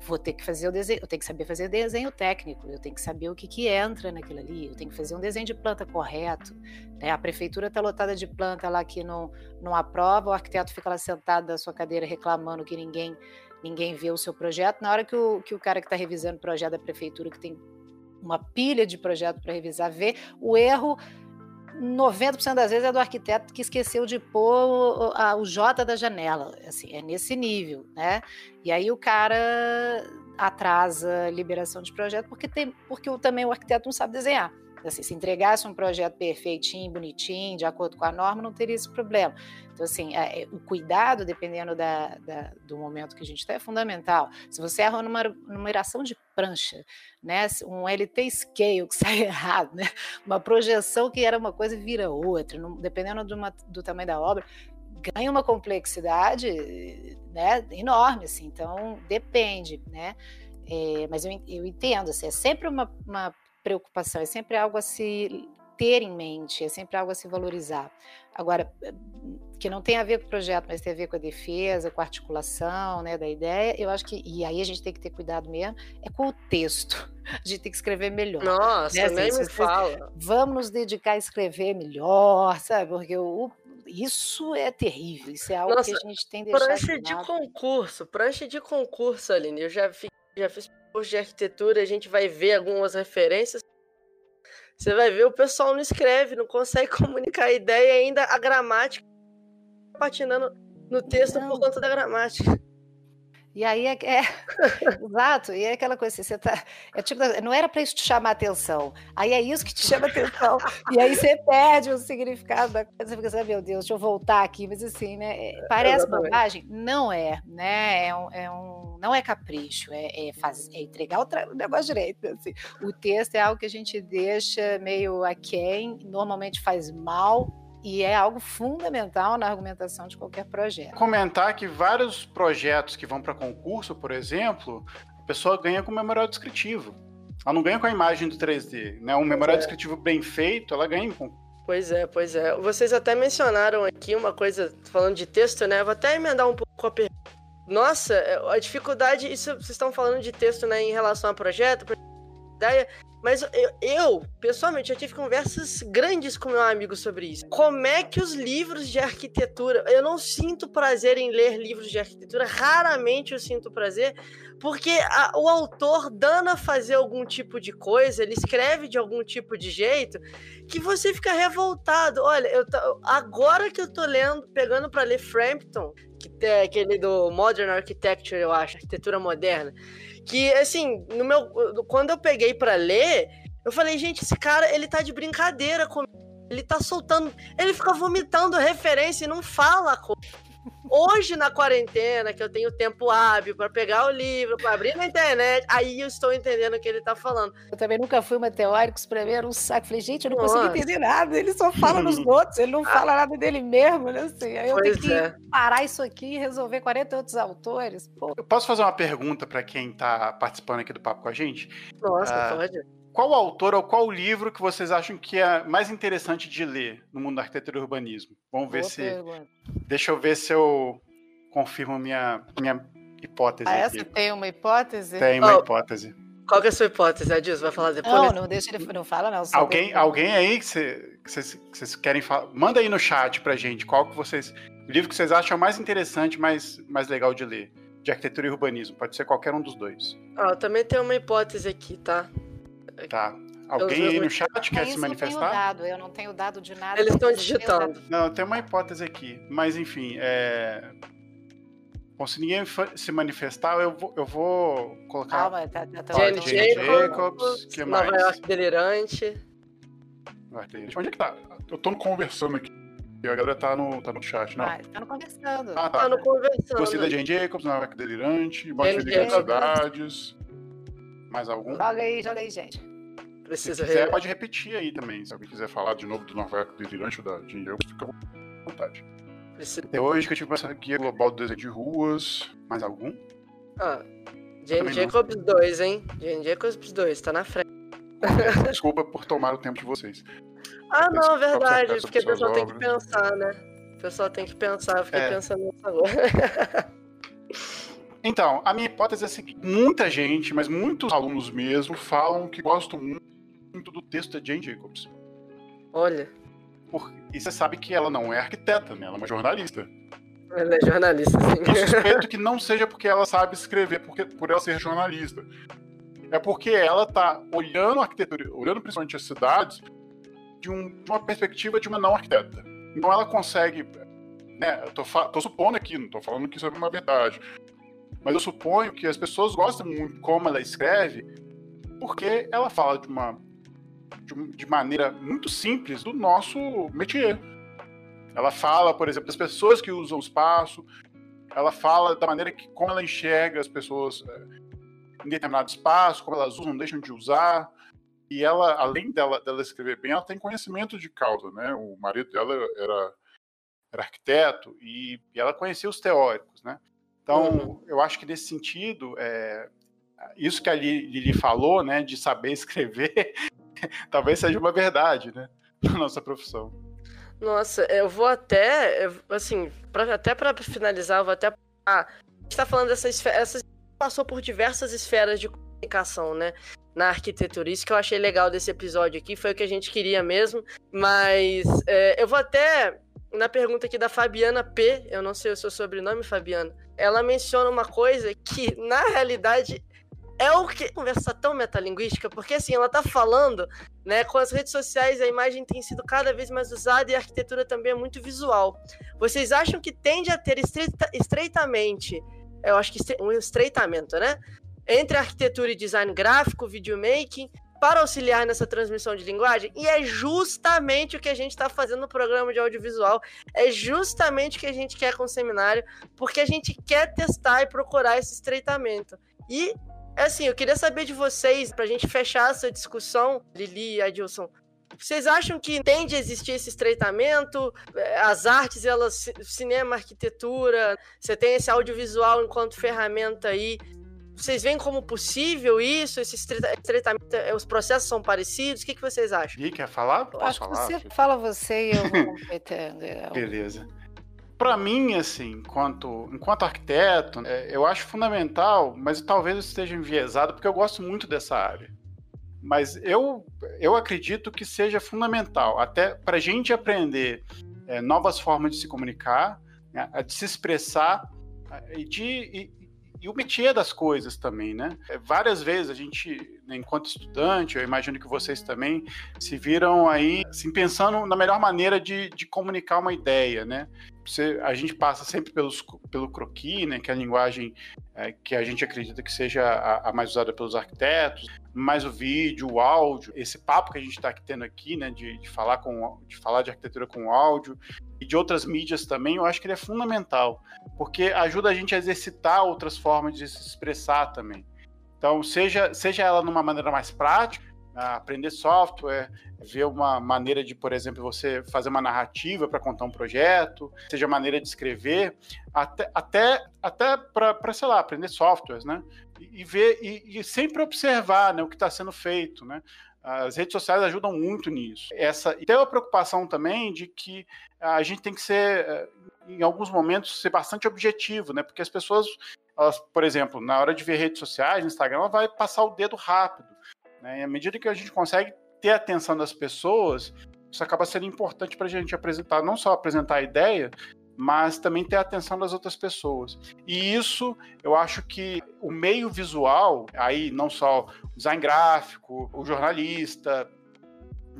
vou ter que fazer o desenho, eu tenho que saber fazer desenho técnico, eu tenho que saber o que, que entra naquilo ali, eu tenho que fazer um desenho de planta correto. Né? A prefeitura está lotada de planta lá que não, não aprova, o arquiteto fica lá sentado na sua cadeira reclamando que ninguém ninguém vê o seu projeto. Na hora que o, que o cara que está revisando o projeto da prefeitura, que tem uma pilha de projeto para revisar, vê, o erro 90% das vezes é do arquiteto que esqueceu de pôr o, o J da janela. Assim, é nesse nível, né? E aí o cara atrasa a liberação de projeto porque, tem, porque também o arquiteto não sabe desenhar. Assim, se entregasse um projeto perfeitinho, bonitinho, de acordo com a norma, não teria esse problema. Então, assim, é, é, o cuidado, dependendo da, da, do momento que a gente está, é fundamental. Se você erra numa numeração de prancha, né, um LT scale que sai errado, né, uma projeção que era uma coisa vira outra, dependendo do, uma, do tamanho da obra, ganha uma complexidade né, enorme, assim, então depende, né, é, mas eu, eu entendo, assim, é sempre uma, uma preocupação, é sempre algo a se ter em mente, é sempre algo a se valorizar. Agora, que não tem a ver com o projeto, mas tem a ver com a defesa, com a articulação né, da ideia, eu acho que, e aí a gente tem que ter cuidado mesmo, é com o texto. A gente tem que escrever melhor. Nossa, né? assim, nem me fala. Vamos nos dedicar a escrever melhor, sabe? Porque o, isso é terrível, isso é algo Nossa, que a gente tem deixado prancha de concurso, prancha de concurso, Aline, eu já fiz, já fiz curso de arquitetura, a gente vai ver algumas referências. Você vai ver, o pessoal não escreve, não consegue comunicar a ideia ainda a gramática patinando no texto não. por conta da gramática. E aí é, é exato, e é aquela coisa assim, você tá, é tipo, não era para isso te chamar atenção. Aí é isso que te chama atenção. e aí você perde o significado da coisa, você fica assim, meu Deus, deixa eu voltar aqui, mas assim, né? É, parece Exatamente. bobagem, não é, né? É um, é um não é capricho, é, é, é entregar o, o, negócio direito. Assim. O texto é algo que a gente deixa meio aquém, normalmente faz mal e é algo fundamental na argumentação de qualquer projeto. Comentar que vários projetos que vão para concurso, por exemplo, a pessoa ganha com memorial descritivo. Ela não ganha com a imagem do 3D, né? Um memorial é. descritivo bem feito, ela ganha com Pois é, pois é. Vocês até mencionaram aqui uma coisa, falando de texto, né? Eu vou até emendar um pouco a pergunta nossa, é, a dificuldade, isso vocês estão falando de texto, né, em relação a projeto, ideia, mas eu, eu, pessoalmente, já tive conversas grandes com meu amigo sobre isso. Como é que os livros de arquitetura. Eu não sinto prazer em ler livros de arquitetura, raramente eu sinto prazer, porque a, o autor dana fazer algum tipo de coisa, ele escreve de algum tipo de jeito, que você fica revoltado. Olha, eu agora que eu tô lendo, pegando para ler Frampton, que é aquele do Modern Architecture, eu acho, arquitetura moderna. Que, assim, no meu, quando eu peguei para ler, eu falei, gente, esse cara, ele tá de brincadeira comigo. Ele tá soltando. Ele fica vomitando referência e não fala. Hoje, na quarentena, que eu tenho tempo hábil para pegar o livro, para abrir na internet, aí eu estou entendendo o que ele está falando. Eu também nunca fui uma teórica, isso pra mim era um saco. Falei, gente, eu não Nossa. consigo entender nada. Ele só fala nos outros, ele não fala nada dele mesmo, né? Assim, aí eu pois tenho que é. parar isso aqui e resolver 40 outros autores. Pô. Eu posso fazer uma pergunta para quem está participando aqui do papo com a gente? Nossa, uh, pode qual autor ou qual livro que vocês acham que é mais interessante de ler no mundo da arquitetura e urbanismo? Vamos ver Boa se. Pergunta. Deixa eu ver se eu confirmo minha, minha hipótese. Ah, essa aqui. tem uma hipótese? Tem uma oh, hipótese. Qual que é a sua hipótese, Adilson? Vai falar depois? Não, não deixa ele. Não fala, não. Alguém, alguém aí que vocês, que vocês querem falar. Manda aí no chat pra gente qual que vocês. O livro que vocês acham mais interessante, mais, mais legal de ler. De arquitetura e urbanismo. Pode ser qualquer um dos dois. Ah, eu também tenho uma hipótese aqui, tá? Tá. Alguém aí no chat quer se manifestar? Eu, dado, eu não tenho dado de nada. Eles estão digitando. Não, tem uma hipótese aqui. Mas enfim, é... Bom, se ninguém se manifestar, eu vou, eu vou colocar. Calma, tá, tá, tá, Jane Jacobs, que Nova mais? York Delirante. Onde é que tá? Eu tô conversando aqui. E a galera tá no, tá no chat, não? Ah, tá no conversando. Ah, tá. tá no conversando. Gostei da Jane Jacobs, Nova York Delirante, Bote de Cidades. Mais algum? Joga aí, joga aí, gente. Precisa se quiser, re... pode repetir aí também. Se alguém quiser falar de novo do Nova York Delirante ou da Ginger, fica à vontade. Precisa... Até hoje que eu tive aqui é Global do Desenho de Ruas. Mais algum? Ah, Jane Jacobs 2, hein? Jane Jacobs 2, tá na frente. Desculpa por tomar o tempo de vocês. Ah, não, verdade, porque o pessoal tem que pensar, né? O pessoal tem que pensar, eu fiquei é. pensando nisso agora. Então, a minha hipótese é a seguinte: muita gente, mas muitos alunos mesmo, falam que gostam muito do texto da Jane Jacobs. Olha. Por... E você sabe que ela não é arquiteta, né? Ela é uma jornalista. Ela é jornalista, sim. Eu suspeito que não seja porque ela sabe escrever, porque, por ela ser jornalista. É porque ela tá olhando a arquitetura, olhando principalmente as cidades, de, um, de uma perspectiva de uma não arquiteta. Então ela consegue. Né, eu tô, tô supondo aqui, não tô falando que isso é uma verdade. Mas eu suponho que as pessoas gostam muito como ela escreve, porque ela fala de uma de, de maneira muito simples do nosso métier. Ela fala, por exemplo, das pessoas que usam o espaço, ela fala da maneira que como ela enxerga as pessoas é, em determinado espaço, como elas usam, deixam de usar. E ela, além dela, dela escrever bem, ela tem conhecimento de causa, né? O marido dela era, era arquiteto e, e ela conhecia os teóricos, né? Então, uhum. eu acho que nesse sentido, é, isso que a Lili falou, né, de saber escrever, talvez seja uma verdade, né, na nossa profissão. Nossa, eu vou até, assim, pra, até para finalizar, eu vou até. Ah, a gente tá falando dessa esfera. Essa passou por diversas esferas de comunicação, né? Na arquitetura. Isso que eu achei legal desse episódio aqui, foi o que a gente queria mesmo. Mas é, eu vou até. Na pergunta aqui da Fabiana P, eu não sei o seu sobrenome, Fabiana. Ela menciona uma coisa que, na realidade, é o que conversa tão metalinguística, porque assim, ela tá falando, né, com as redes sociais a imagem tem sido cada vez mais usada e a arquitetura também é muito visual. Vocês acham que tende a ter estreita, estreitamente, eu acho que um estreitamento, né, entre arquitetura e design gráfico, videomaking, para auxiliar nessa transmissão de linguagem? E é justamente o que a gente está fazendo no programa de audiovisual, é justamente o que a gente quer com o seminário, porque a gente quer testar e procurar esse estreitamento. E é assim, eu queria saber de vocês, pra gente fechar essa discussão, Lili e Adilson. Vocês acham que tende a existir esse estreitamento? É, as artes, elas, cinema, arquitetura, você tem esse audiovisual enquanto ferramenta aí. Vocês veem como possível isso? Esse estreitamento, é, os processos são parecidos? O que, que vocês acham? E quer falar? Posso Acho falar? Você fala você e eu vou completando. Beleza para mim, assim, enquanto, enquanto arquiteto, é, eu acho fundamental, mas talvez eu esteja enviesado, porque eu gosto muito dessa área. Mas eu, eu acredito que seja fundamental, até para a gente aprender é, novas formas de se comunicar, né, de se expressar e de, e, e o métier das coisas também, né? É, várias vezes a gente, né, enquanto estudante, eu imagino que vocês também se viram aí, assim, pensando na melhor maneira de, de comunicar uma ideia, né? Você, a gente passa sempre pelos, pelo croquis, né? Que é a linguagem é, que a gente acredita que seja a, a, mais usada pelos arquitetos, mais o vídeo, o áudio, esse papo que a gente está tendo aqui, né? De, de, falar com, de falar de arquitetura com áudio e de outras mídias também, eu acho que ele é fundamental, porque ajuda a gente a exercitar outras formas de se expressar também. Então, seja, seja ela numa maneira mais prática, aprender software, ver uma maneira de, por exemplo, você fazer uma narrativa para contar um projeto, seja maneira de escrever, até, até, até para, sei lá, aprender softwares, né? E, e ver, e, e, sempre observar né, o que está sendo feito, né? As redes sociais ajudam muito nisso. Essa, e tem uma preocupação também de que a gente tem que ser, eh, em alguns momentos, ser bastante objetivo, né? Porque as pessoas, elas, por exemplo, na hora de ver redes sociais, Instagram, ela vai passar o dedo rápido. Né? E à medida que a gente consegue ter a atenção das pessoas, isso acaba sendo importante para a gente apresentar, não só apresentar a ideia, mas também ter a atenção das outras pessoas. E isso, eu acho que o meio visual, aí não só o design gráfico, o jornalista,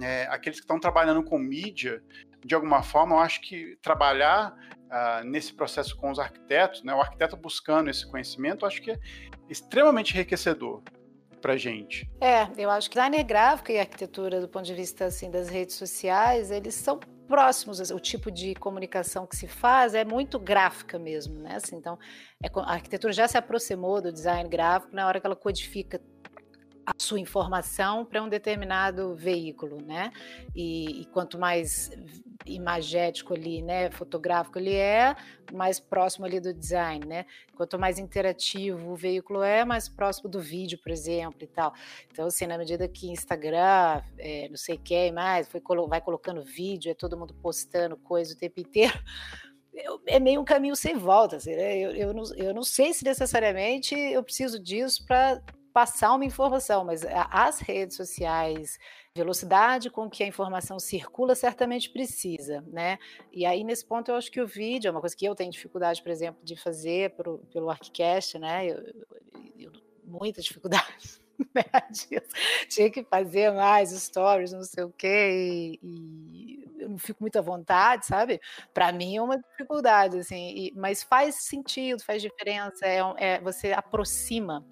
é, aqueles que estão trabalhando com mídia, de alguma forma, eu acho que trabalhar uh, nesse processo com os arquitetos, né, o arquiteto buscando esse conhecimento, eu acho que é extremamente enriquecedor para gente. É, eu acho que designer gráfico e arquitetura, do ponto de vista assim das redes sociais, eles são próximos, o tipo de comunicação que se faz é muito gráfica mesmo, né? Assim, então, é, a arquitetura já se aproximou do design gráfico na hora que ela codifica a sua informação para um determinado veículo, né? E, e, quanto mais imagético ali, né, fotográfico ele é, mais próximo ali do design, né? Quanto mais interativo o veículo é, mais próximo do vídeo, por exemplo, e tal. Então, assim, na medida que Instagram, é, não sei quem mais, foi, vai colocando vídeo, é todo mundo postando coisa o tempo inteiro é meio um caminho sem volta. Assim, né? eu, eu, não, eu não sei se necessariamente eu preciso disso para passar uma informação, mas as redes sociais, velocidade com que a informação circula, certamente precisa, né? E aí, nesse ponto, eu acho que o vídeo é uma coisa que eu tenho dificuldade, por exemplo, de fazer pro, pelo ArcCast, né? Eu, eu, muita dificuldade. Né? Tinha que fazer mais stories, não sei o quê, e, e não fico muito à vontade, sabe? Para mim é uma dificuldade, assim, e, mas faz sentido, faz diferença, é, é, você aproxima,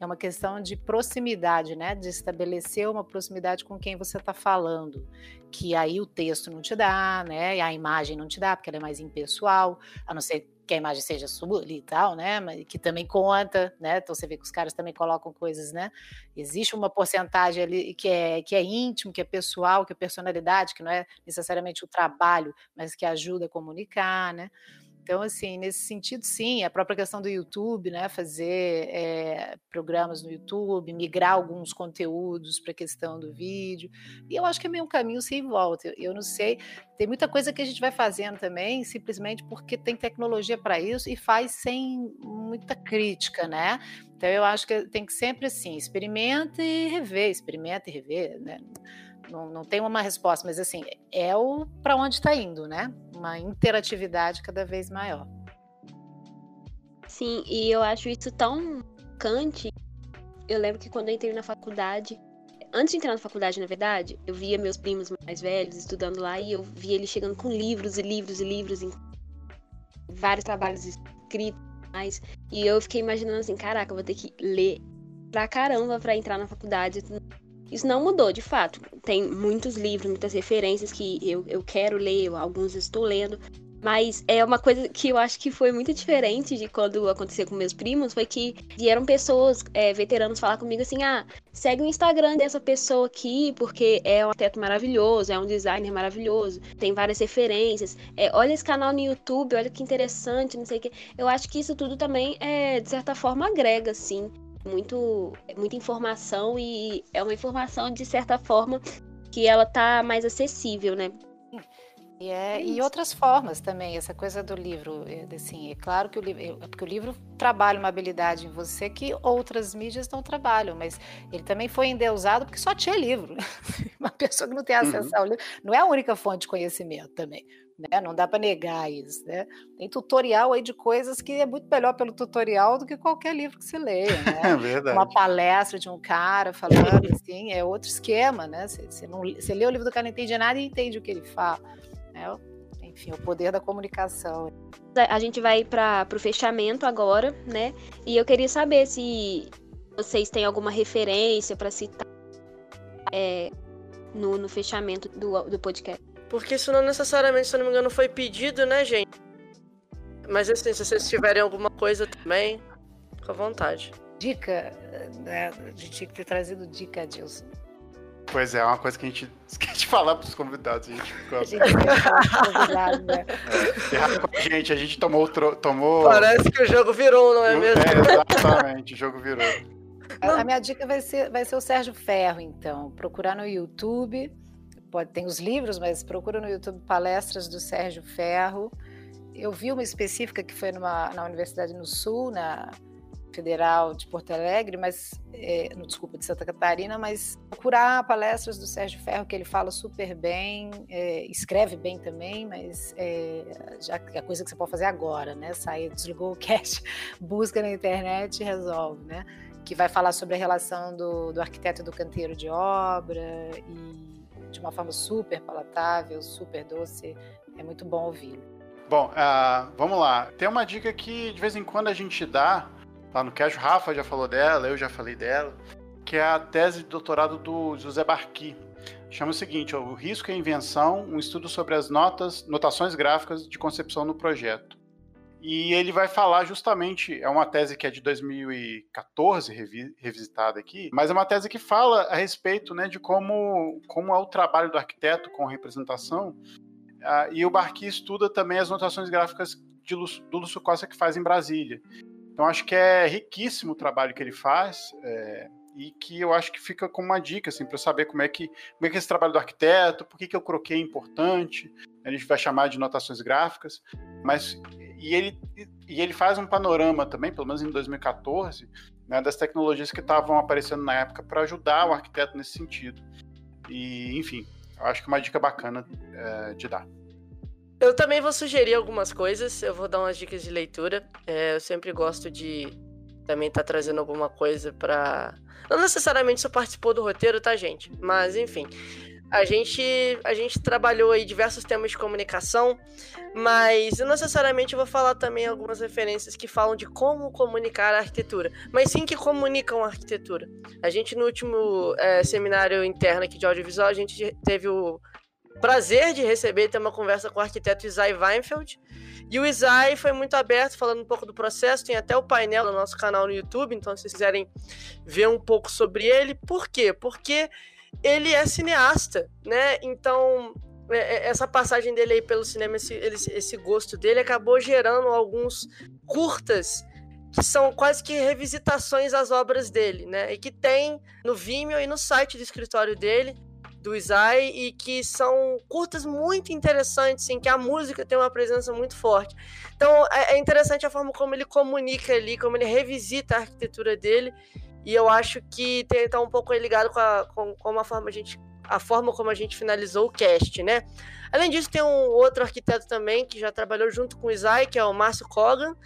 é uma questão de proximidade, né? De estabelecer uma proximidade com quem você está falando, que aí o texto não te dá, né? E a imagem não te dá, porque ela é mais impessoal, a não ser que a imagem seja sua ali e tal, né? Mas que também conta, né? Então você vê que os caras também colocam coisas, né? Existe uma porcentagem ali que é, que é íntimo, que é pessoal, que é personalidade, que não é necessariamente o trabalho, mas que ajuda a comunicar, né? Então, assim, nesse sentido, sim, a própria questão do YouTube, né? Fazer é, programas no YouTube, migrar alguns conteúdos para a questão do vídeo. E eu acho que é meio um caminho sem volta. Eu, eu não sei, tem muita coisa que a gente vai fazendo também, simplesmente porque tem tecnologia para isso e faz sem muita crítica, né? Então, eu acho que tem que sempre assim, experimenta e rever, experimenta e rever, né? Não, não tem uma resposta, mas assim, é o para onde está indo, né? Uma interatividade cada vez maior. Sim, e eu acho isso tão cante. Eu lembro que quando eu entrei na faculdade, antes de entrar na faculdade, na verdade, eu via meus primos mais velhos estudando lá e eu via eles chegando com livros e livros e livros, em vários trabalhos escritos, mais, e eu fiquei imaginando assim, caraca, eu vou ter que ler pra caramba pra entrar na faculdade. Isso não mudou, de fato. Tem muitos livros, muitas referências que eu, eu quero ler, alguns estou lendo. Mas é uma coisa que eu acho que foi muito diferente de quando aconteceu com meus primos, foi que vieram pessoas, é, veteranos, falar comigo assim, ah, segue o Instagram dessa pessoa aqui, porque é um arquiteto maravilhoso, é um designer maravilhoso, tem várias referências, é, olha esse canal no YouTube, olha que interessante, não sei o que. Eu acho que isso tudo também, é, de certa forma, agrega, sim muito, muita informação e é uma informação, de certa forma, que ela tá mais acessível, né? E, é, e outras formas também, essa coisa do livro, é, assim, é claro que o livro, é, porque o livro trabalha uma habilidade em você que outras mídias não trabalham, mas ele também foi endeusado porque só tinha livro. uma pessoa que não tem acesso uhum. ao livro, não é a única fonte de conhecimento também né? Não dá para negar isso, né? Tem tutorial aí de coisas que é muito melhor pelo tutorial do que qualquer livro que se leia, né? É verdade. Uma palestra de um cara falando assim, é outro esquema, né? Você, você, não, você lê o livro do cara, não entende nada e entende o que ele fala. Né? Enfim, o poder da comunicação. A gente vai para o fechamento agora, né? E eu queria saber se vocês têm alguma referência para citar é, no, no fechamento do, do podcast. Porque isso não necessariamente, se eu não me engano, foi pedido, né, gente? Mas assim, se vocês tiverem alguma coisa também, fica à vontade. Dica, né? A gente tinha que ter trazido dica, Dilson. Pois é, é uma coisa que a gente esquece de falar para os convidados. A gente ficou. A gente, né? é, gente, a gente tomou, tomou. Parece que o jogo virou, não é mesmo? É, exatamente, o jogo virou. A, a minha dica vai ser, vai ser o Sérgio Ferro, então. Procurar no YouTube pode, tem os livros, mas procura no YouTube palestras do Sérgio Ferro. Eu vi uma específica que foi numa, na Universidade no Sul, na Federal de Porto Alegre, mas é, no, desculpa, de Santa Catarina, mas procurar palestras do Sérgio Ferro, que ele fala super bem, é, escreve bem também, mas é, já é coisa que você pode fazer agora, né? Sair, desligou o cache, busca na internet e resolve, né? Que vai falar sobre a relação do, do arquiteto e do canteiro de obra e de uma forma super palatável, super doce. É muito bom ouvi-lo. Bom, uh, vamos lá. Tem uma dica que de vez em quando a gente dá, lá no Cash, o Rafa já falou dela, eu já falei dela, que é a tese de doutorado do José Barqui. Chama o seguinte, o risco e a invenção, um estudo sobre as notas, notações gráficas de concepção no projeto. E ele vai falar justamente, é uma tese que é de 2014, revi, revisitada aqui, mas é uma tese que fala a respeito né, de como, como é o trabalho do arquiteto com representação. Uh, e o Barqui estuda também as notações gráficas de, do Lúcio Costa que faz em Brasília. Então acho que é riquíssimo o trabalho que ele faz. É, e que eu acho que fica como uma dica assim para saber como é que como é que é esse trabalho do arquiteto, por que, que o croquet é importante, a gente vai chamar de notações gráficas, mas e ele e ele faz um panorama também, pelo menos em 2014, né, das tecnologias que estavam aparecendo na época para ajudar o arquiteto nesse sentido. E enfim, acho que é uma dica bacana é, de dar. Eu também vou sugerir algumas coisas, eu vou dar umas dicas de leitura. É, eu sempre gosto de também estar tá trazendo alguma coisa para. Não necessariamente você participou do roteiro, tá, gente? Mas, enfim. A gente, a gente trabalhou aí diversos temas de comunicação, mas eu não necessariamente vou falar também algumas referências que falam de como comunicar a arquitetura, mas sim que comunicam a arquitetura. A gente, no último é, seminário interno aqui de audiovisual, a gente teve o prazer de receber ter uma conversa com o arquiteto Isai Weinfeld. E o Isai foi muito aberto, falando um pouco do processo. Tem até o painel no nosso canal no YouTube, então se vocês quiserem ver um pouco sobre ele. Por quê? Porque ele é cineasta, né? Então, é, é, essa passagem dele aí pelo cinema, esse, esse gosto dele, acabou gerando alguns curtas que são quase que revisitações às obras dele, né? E que tem no Vimeo e no site do escritório dele do Isai e que são curtas muito interessantes, em que a música tem uma presença muito forte. Então é, é interessante a forma como ele comunica ali, como ele revisita a arquitetura dele, e eu acho que tem tá um pouco ligado com a, com, com a forma a gente a forma como a gente finalizou o cast, né? Além disso, tem um outro arquiteto também que já trabalhou junto com o Isai, que é o Márcio Kogan,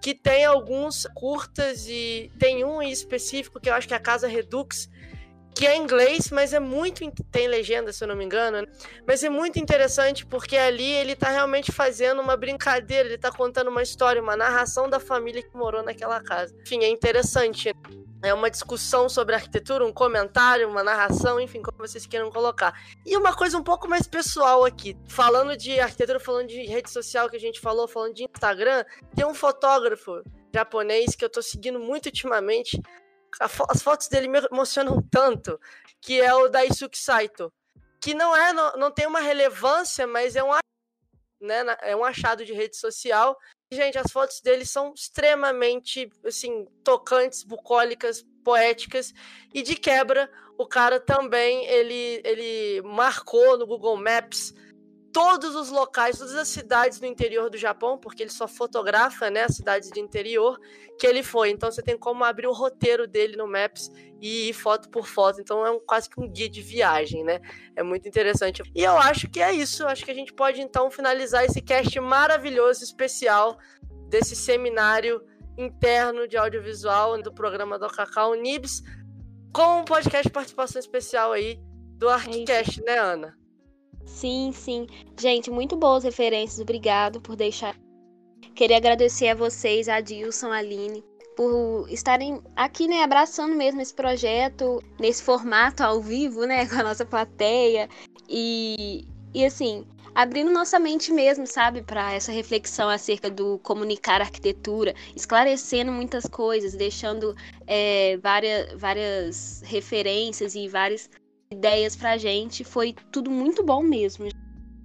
que tem alguns curtas e tem um em específico que eu acho que é a Casa Redux, que é inglês, mas é muito tem legenda, se eu não me engano, né? mas é muito interessante porque ali ele tá realmente fazendo uma brincadeira, ele tá contando uma história, uma narração da família que morou naquela casa. Enfim, é interessante. É uma discussão sobre arquitetura, um comentário, uma narração, enfim, como vocês queiram colocar. E uma coisa um pouco mais pessoal aqui, falando de arquitetura, falando de rede social que a gente falou, falando de Instagram, tem um fotógrafo japonês que eu tô seguindo muito ultimamente, as fotos dele me emocionam tanto, que é o Daisuke Saito, que não é não, não tem uma relevância, mas é um né, é um achado de rede social. Gente, as fotos dele são extremamente assim tocantes, bucólicas, poéticas e de quebra, o cara também ele ele marcou no Google Maps todos os locais, todas as cidades do interior do Japão, porque ele só fotografa, né, as cidades de interior que ele foi. Então você tem como abrir o roteiro dele no Maps e ir foto por foto. Então é um, quase que um guia de viagem, né? É muito interessante. E eu acho que é isso. Acho que a gente pode então finalizar esse cast maravilhoso, especial desse seminário interno de audiovisual do programa do Cacau Nibs, com um podcast de participação especial aí do Arquicast, é né, Ana? Sim, sim. Gente, muito boas referências. Obrigado por deixar. Queria agradecer a vocês, a Dilson, a Aline, por estarem aqui, né, abraçando mesmo esse projeto, nesse formato ao vivo, né, com a nossa plateia. E, e assim, abrindo nossa mente mesmo, sabe, para essa reflexão acerca do comunicar arquitetura, esclarecendo muitas coisas, deixando é, várias, várias referências e várias ideias pra gente. Foi tudo muito bom mesmo.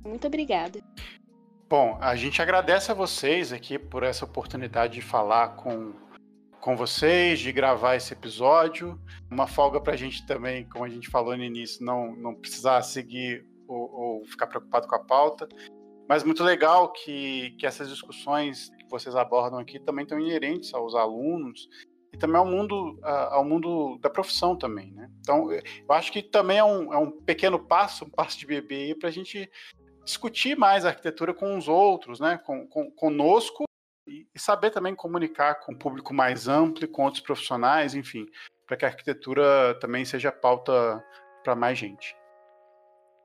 Muito obrigada. Bom, a gente agradece a vocês aqui por essa oportunidade de falar com, com vocês, de gravar esse episódio. Uma folga para a gente também, como a gente falou no início, não, não precisar seguir ou, ou ficar preocupado com a pauta. Mas muito legal que, que essas discussões que vocês abordam aqui também estão inerentes aos alunos e também ao mundo, ao mundo da profissão também, né? Então, eu acho que também é um, é um pequeno passo, um passo de bebê para a gente discutir mais a arquitetura com os outros, né? Com, com, conosco e saber também comunicar com um público mais amplo, com outros profissionais, enfim, para que a arquitetura também seja pauta para mais gente.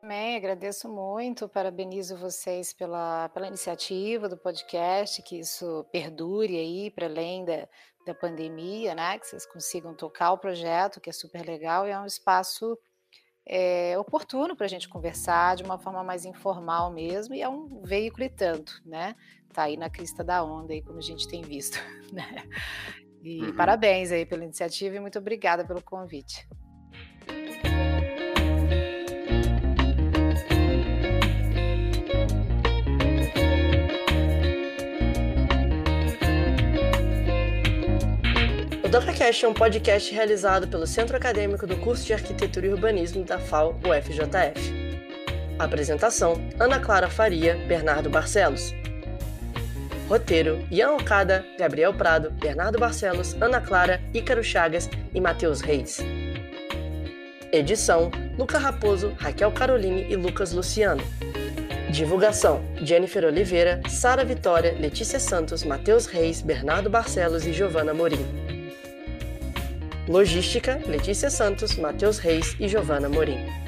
Também agradeço muito, parabenizo vocês pela, pela iniciativa do podcast, que isso perdure aí para além da, da pandemia, né? Que vocês consigam tocar o projeto, que é super legal e é um espaço é, oportuno para a gente conversar de uma forma mais informal mesmo e é um veículo e tanto, né? Tá aí na crista da onda aí, como a gente tem visto, né? E uhum. parabéns aí pela iniciativa e muito obrigada pelo convite. DocaCast é um podcast realizado pelo Centro Acadêmico do Curso de Arquitetura e Urbanismo da FAO UFJF. Apresentação: Ana Clara Faria, Bernardo Barcelos. Roteiro: Ian Okada, Gabriel Prado, Bernardo Barcelos, Ana Clara, Ícaro Chagas e Matheus Reis. Edição: Luca Raposo, Raquel Caroline e Lucas Luciano. Divulgação: Jennifer Oliveira, Sara Vitória, Letícia Santos, Matheus Reis, Bernardo Barcelos e Giovana Morim. Logística: Letícia Santos, Matheus Reis e Giovana Morim.